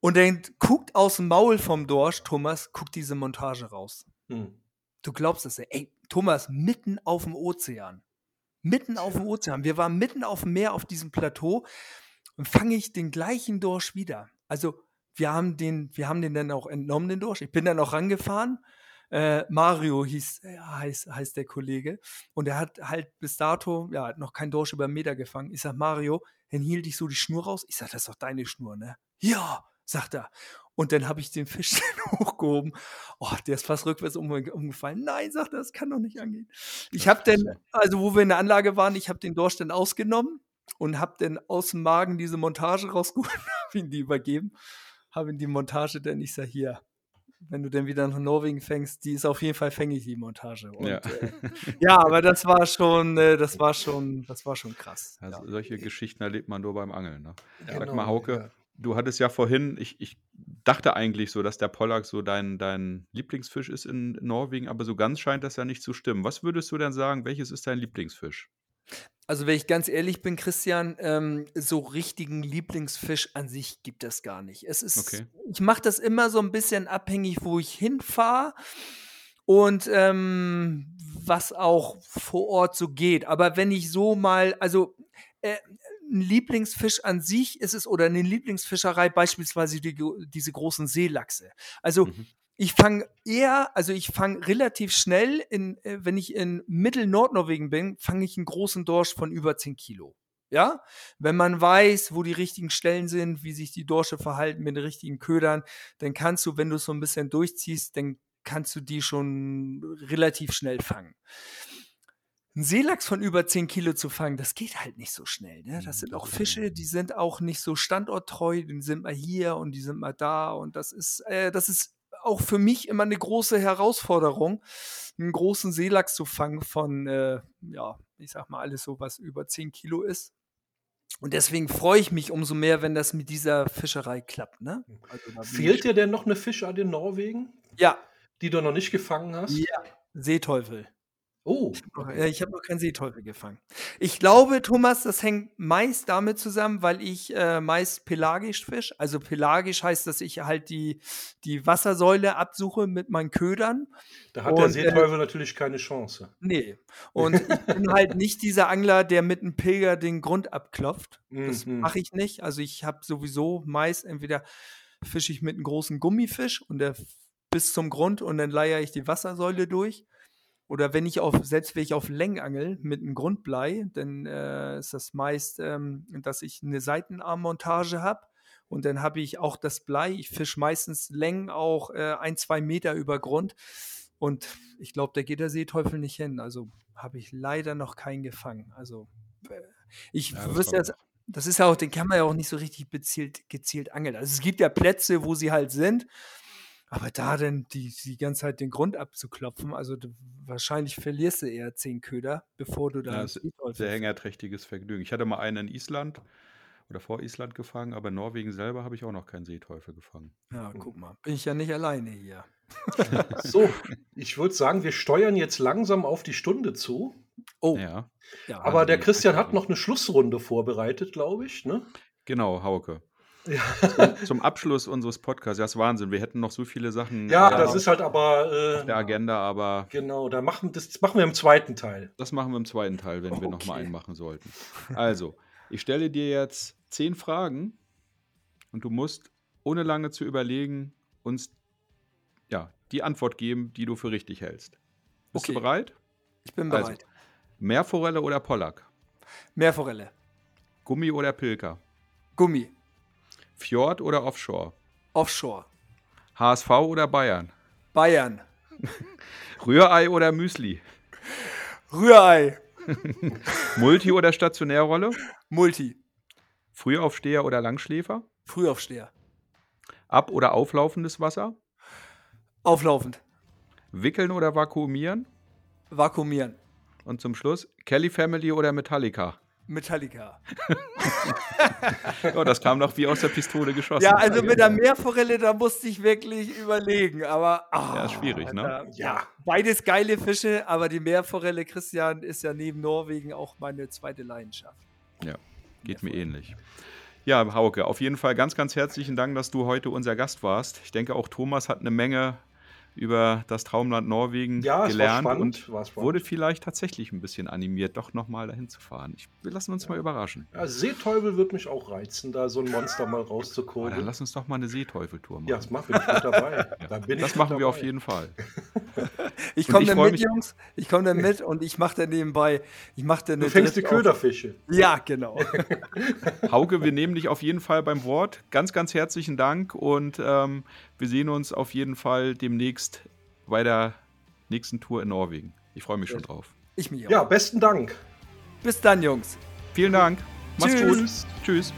Und dann guckt aus dem Maul vom Dorsch, Thomas, guckt diese Montage raus. Mhm. Du glaubst es, ey, Thomas, mitten auf dem Ozean mitten auf dem Ozean. Wir waren mitten auf dem Meer auf diesem Plateau und fange ich den gleichen Dorsch wieder. Also wir haben den, wir haben den dann auch entnommen, den Dorsch. Ich bin dann auch rangefahren. Äh, Mario hieß, äh, heißt, heißt der Kollege. Und er hat halt bis dato, ja, noch keinen Dorsch über einen Meter gefangen. Ich sag, Mario, dann hielt ich so die Schnur raus. Ich sag, das ist doch deine Schnur, ne? Ja, sagt er. Und dann habe ich den Fisch hochgehoben. Oh, der ist fast rückwärts umgefallen. Nein, sagt er, das kann doch nicht angehen. Ich habe dann, also wo wir in der Anlage waren, ich habe den Dorsch dann ausgenommen und habe dann aus dem Magen diese Montage rausgeholt und habe ihn die übergeben. Habe ihn die Montage dann, ich sage, hier, wenn du dann wieder nach Norwegen fängst, die ist auf jeden Fall fängig, die Montage. Und, ja. Äh, ja, aber das war schon, äh, das war schon, das war schon krass. Also ja. solche Geschichten erlebt man nur beim Angeln. Ne? Ja, Sag genau, mal, Hauke, du hattest ja vorhin, ich, ich dachte eigentlich so, dass der Pollack so dein, dein Lieblingsfisch ist in Norwegen, aber so ganz scheint das ja nicht zu stimmen. Was würdest du denn sagen, welches ist dein Lieblingsfisch? Also, wenn ich ganz ehrlich bin, Christian, ähm, so richtigen Lieblingsfisch an sich gibt es gar nicht. Es ist, okay. ich mache das immer so ein bisschen abhängig, wo ich hinfahre und ähm, was auch vor Ort so geht. Aber wenn ich so mal, also äh, ein Lieblingsfisch an sich ist es oder eine Lieblingsfischerei beispielsweise die, diese großen Seelachse. Also mhm. ich fange eher, also ich fange relativ schnell, in, äh, wenn ich in Mittel-Nordnorwegen bin, fange ich einen großen Dorsch von über 10 Kilo. Ja, wenn man weiß, wo die richtigen Stellen sind, wie sich die Dorsche verhalten mit den richtigen Ködern, dann kannst du, wenn du es so ein bisschen durchziehst, dann kannst du die schon relativ schnell fangen. Ein Seelachs von über 10 Kilo zu fangen, das geht halt nicht so schnell. Ne? Das sind auch Fische, die sind auch nicht so standorttreu, die sind mal hier und die sind mal da. Und das ist, äh, das ist auch für mich immer eine große Herausforderung, einen großen Seelachs zu fangen von, äh, ja, ich sag mal, alles so, was über 10 Kilo ist. Und deswegen freue ich mich umso mehr, wenn das mit dieser Fischerei klappt. Ne? Also, Fehlt dir denn noch eine Fischart in Norwegen? Ja. Die du noch nicht gefangen hast? Ja, Seeteufel. Oh, ich habe noch keinen Seeteufel gefangen. Ich glaube, Thomas, das hängt meist damit zusammen, weil ich äh, meist pelagisch fisch. Also pelagisch heißt, dass ich halt die, die Wassersäule absuche mit meinen Ködern. da hat der Und, äh, Seeteufel natürlich keine Chance. Nee. Und ich bin halt nicht dieser Angler, der mit einem Pilger den Grund abklopft. Das Mhm. mache ich nicht. Also ich habe sowieso meist entweder fische ich mit einem großen Gummifisch und der bis zum Grund und dann leier ich die Wassersäule durch. Oder wenn ich auf, selbst wenn ich auf Längen angel mit einem Grundblei, dann äh, ist das meist, ähm, dass ich eine Seitenarmmontage habe. Und dann habe ich auch das Blei. Ich fische meistens Längen auch äh, ein, zwei Meter über Grund. Und ich glaube, da geht der Seeteufel nicht hin. Also habe ich leider noch keinen gefangen. Also äh, ich Ja, wüsste das, das ist ja auch, den kann man ja auch nicht so richtig bezielt, gezielt angeln. Also es gibt ja Plätze, wo sie halt sind. Aber da denn die, die ganze Zeit den Grund abzuklopfen, also du, wahrscheinlich verlierst du eher zehn Köder, bevor du da Ja, ist Seeteufel sehr fängst. hängerträchtiges Vergnügen. Ich hatte mal einen in Island oder vor Island gefangen, aber in Norwegen selber habe ich auch noch keinen Seeteufel gefangen. Ja, guck mal, bin ich ja nicht alleine hier. So, ich würde sagen, wir steuern jetzt langsam auf die Stunde zu. Oh, Ja, ja. Aber der Christian hat noch eine Schlussrunde vorbereitet, glaube ich. Ne? genau, Hauke. Ja, Zum, zum Abschluss unseres Podcasts, ja, ist Wahnsinn. Wir hätten noch so viele Sachen ja äh, das auf ist halt aber. der Äh, Agenda, aber genau, da machen, das machen wir im zweiten Teil. das machen wir im zweiten Teil, wenn wir noch mal Okay. einen machen sollten. Also, ich stelle dir jetzt zehn Fragen und du musst, ohne lange zu überlegen, uns ja, die Antwort geben, die du für richtig hältst. Bist Okay. du bereit? ich bin Also, bereit. Meerforelle oder Pollack? Meerforelle, Gummi oder Pilker? Gummi, Fjord oder Offshore? Offshore, HSV oder Bayern? Bayern, Rührei oder Müsli? Rührei, Multi- oder Stationärrolle? Multi, Frühaufsteher oder Langschläfer? Frühaufsteher, Ab- oder auflaufendes Wasser? auflaufend, Wickeln oder vakuumieren? vakuumieren, Und zum Schluss Kelly Family oder Metallica? Metallica. Ja, das kam doch wie aus der Pistole geschossen. Ja, also mit der Meerforelle, da musste ich wirklich überlegen, aber ah, Ja, ist schwierig, ne? da- Ja. Beides geile Fische, aber die Meerforelle, Christian, ist ja neben Norwegen auch meine zweite Leidenschaft. Ja, geht mir ähnlich. Ja, Hauke, auf jeden Fall ganz, ganz herzlichen Dank, dass du heute unser Gast warst. Ich denke, auch Thomas hat eine Menge über das Traumland Norwegen Ja, gelernt spannend, und wurde vielleicht tatsächlich ein bisschen animiert, doch nochmal dahin zu fahren. Ich, wir lassen uns mal überraschen. Ja, Seeteufel wird mich auch reizen, da so ein Monster mal Oh, dann rauszukurbeln. lass uns doch mal eine Seeteufeltour machen. Ja, das machen wir. Ich mit dabei. Da bin ich das mit machen wir auf dabei. jeden Fall. Ich komme ich dann mit, Jungs. Ich komme dann mit und ich mache dann nebenbei. Ich mache dann Du eine fängst die Drift auf- Köderfische. Ja, genau. Hauke, wir nehmen dich auf jeden Fall beim Wort. Ganz, ganz herzlichen Dank und ähm, wir sehen uns auf jeden Fall demnächst bei der nächsten Tour in Norwegen. Ich freue mich schon drauf. Ich mich auch. Ja, besten Dank. Bis dann, Jungs. Vielen Dank. Mach's Tschüss. gut. Tschüss.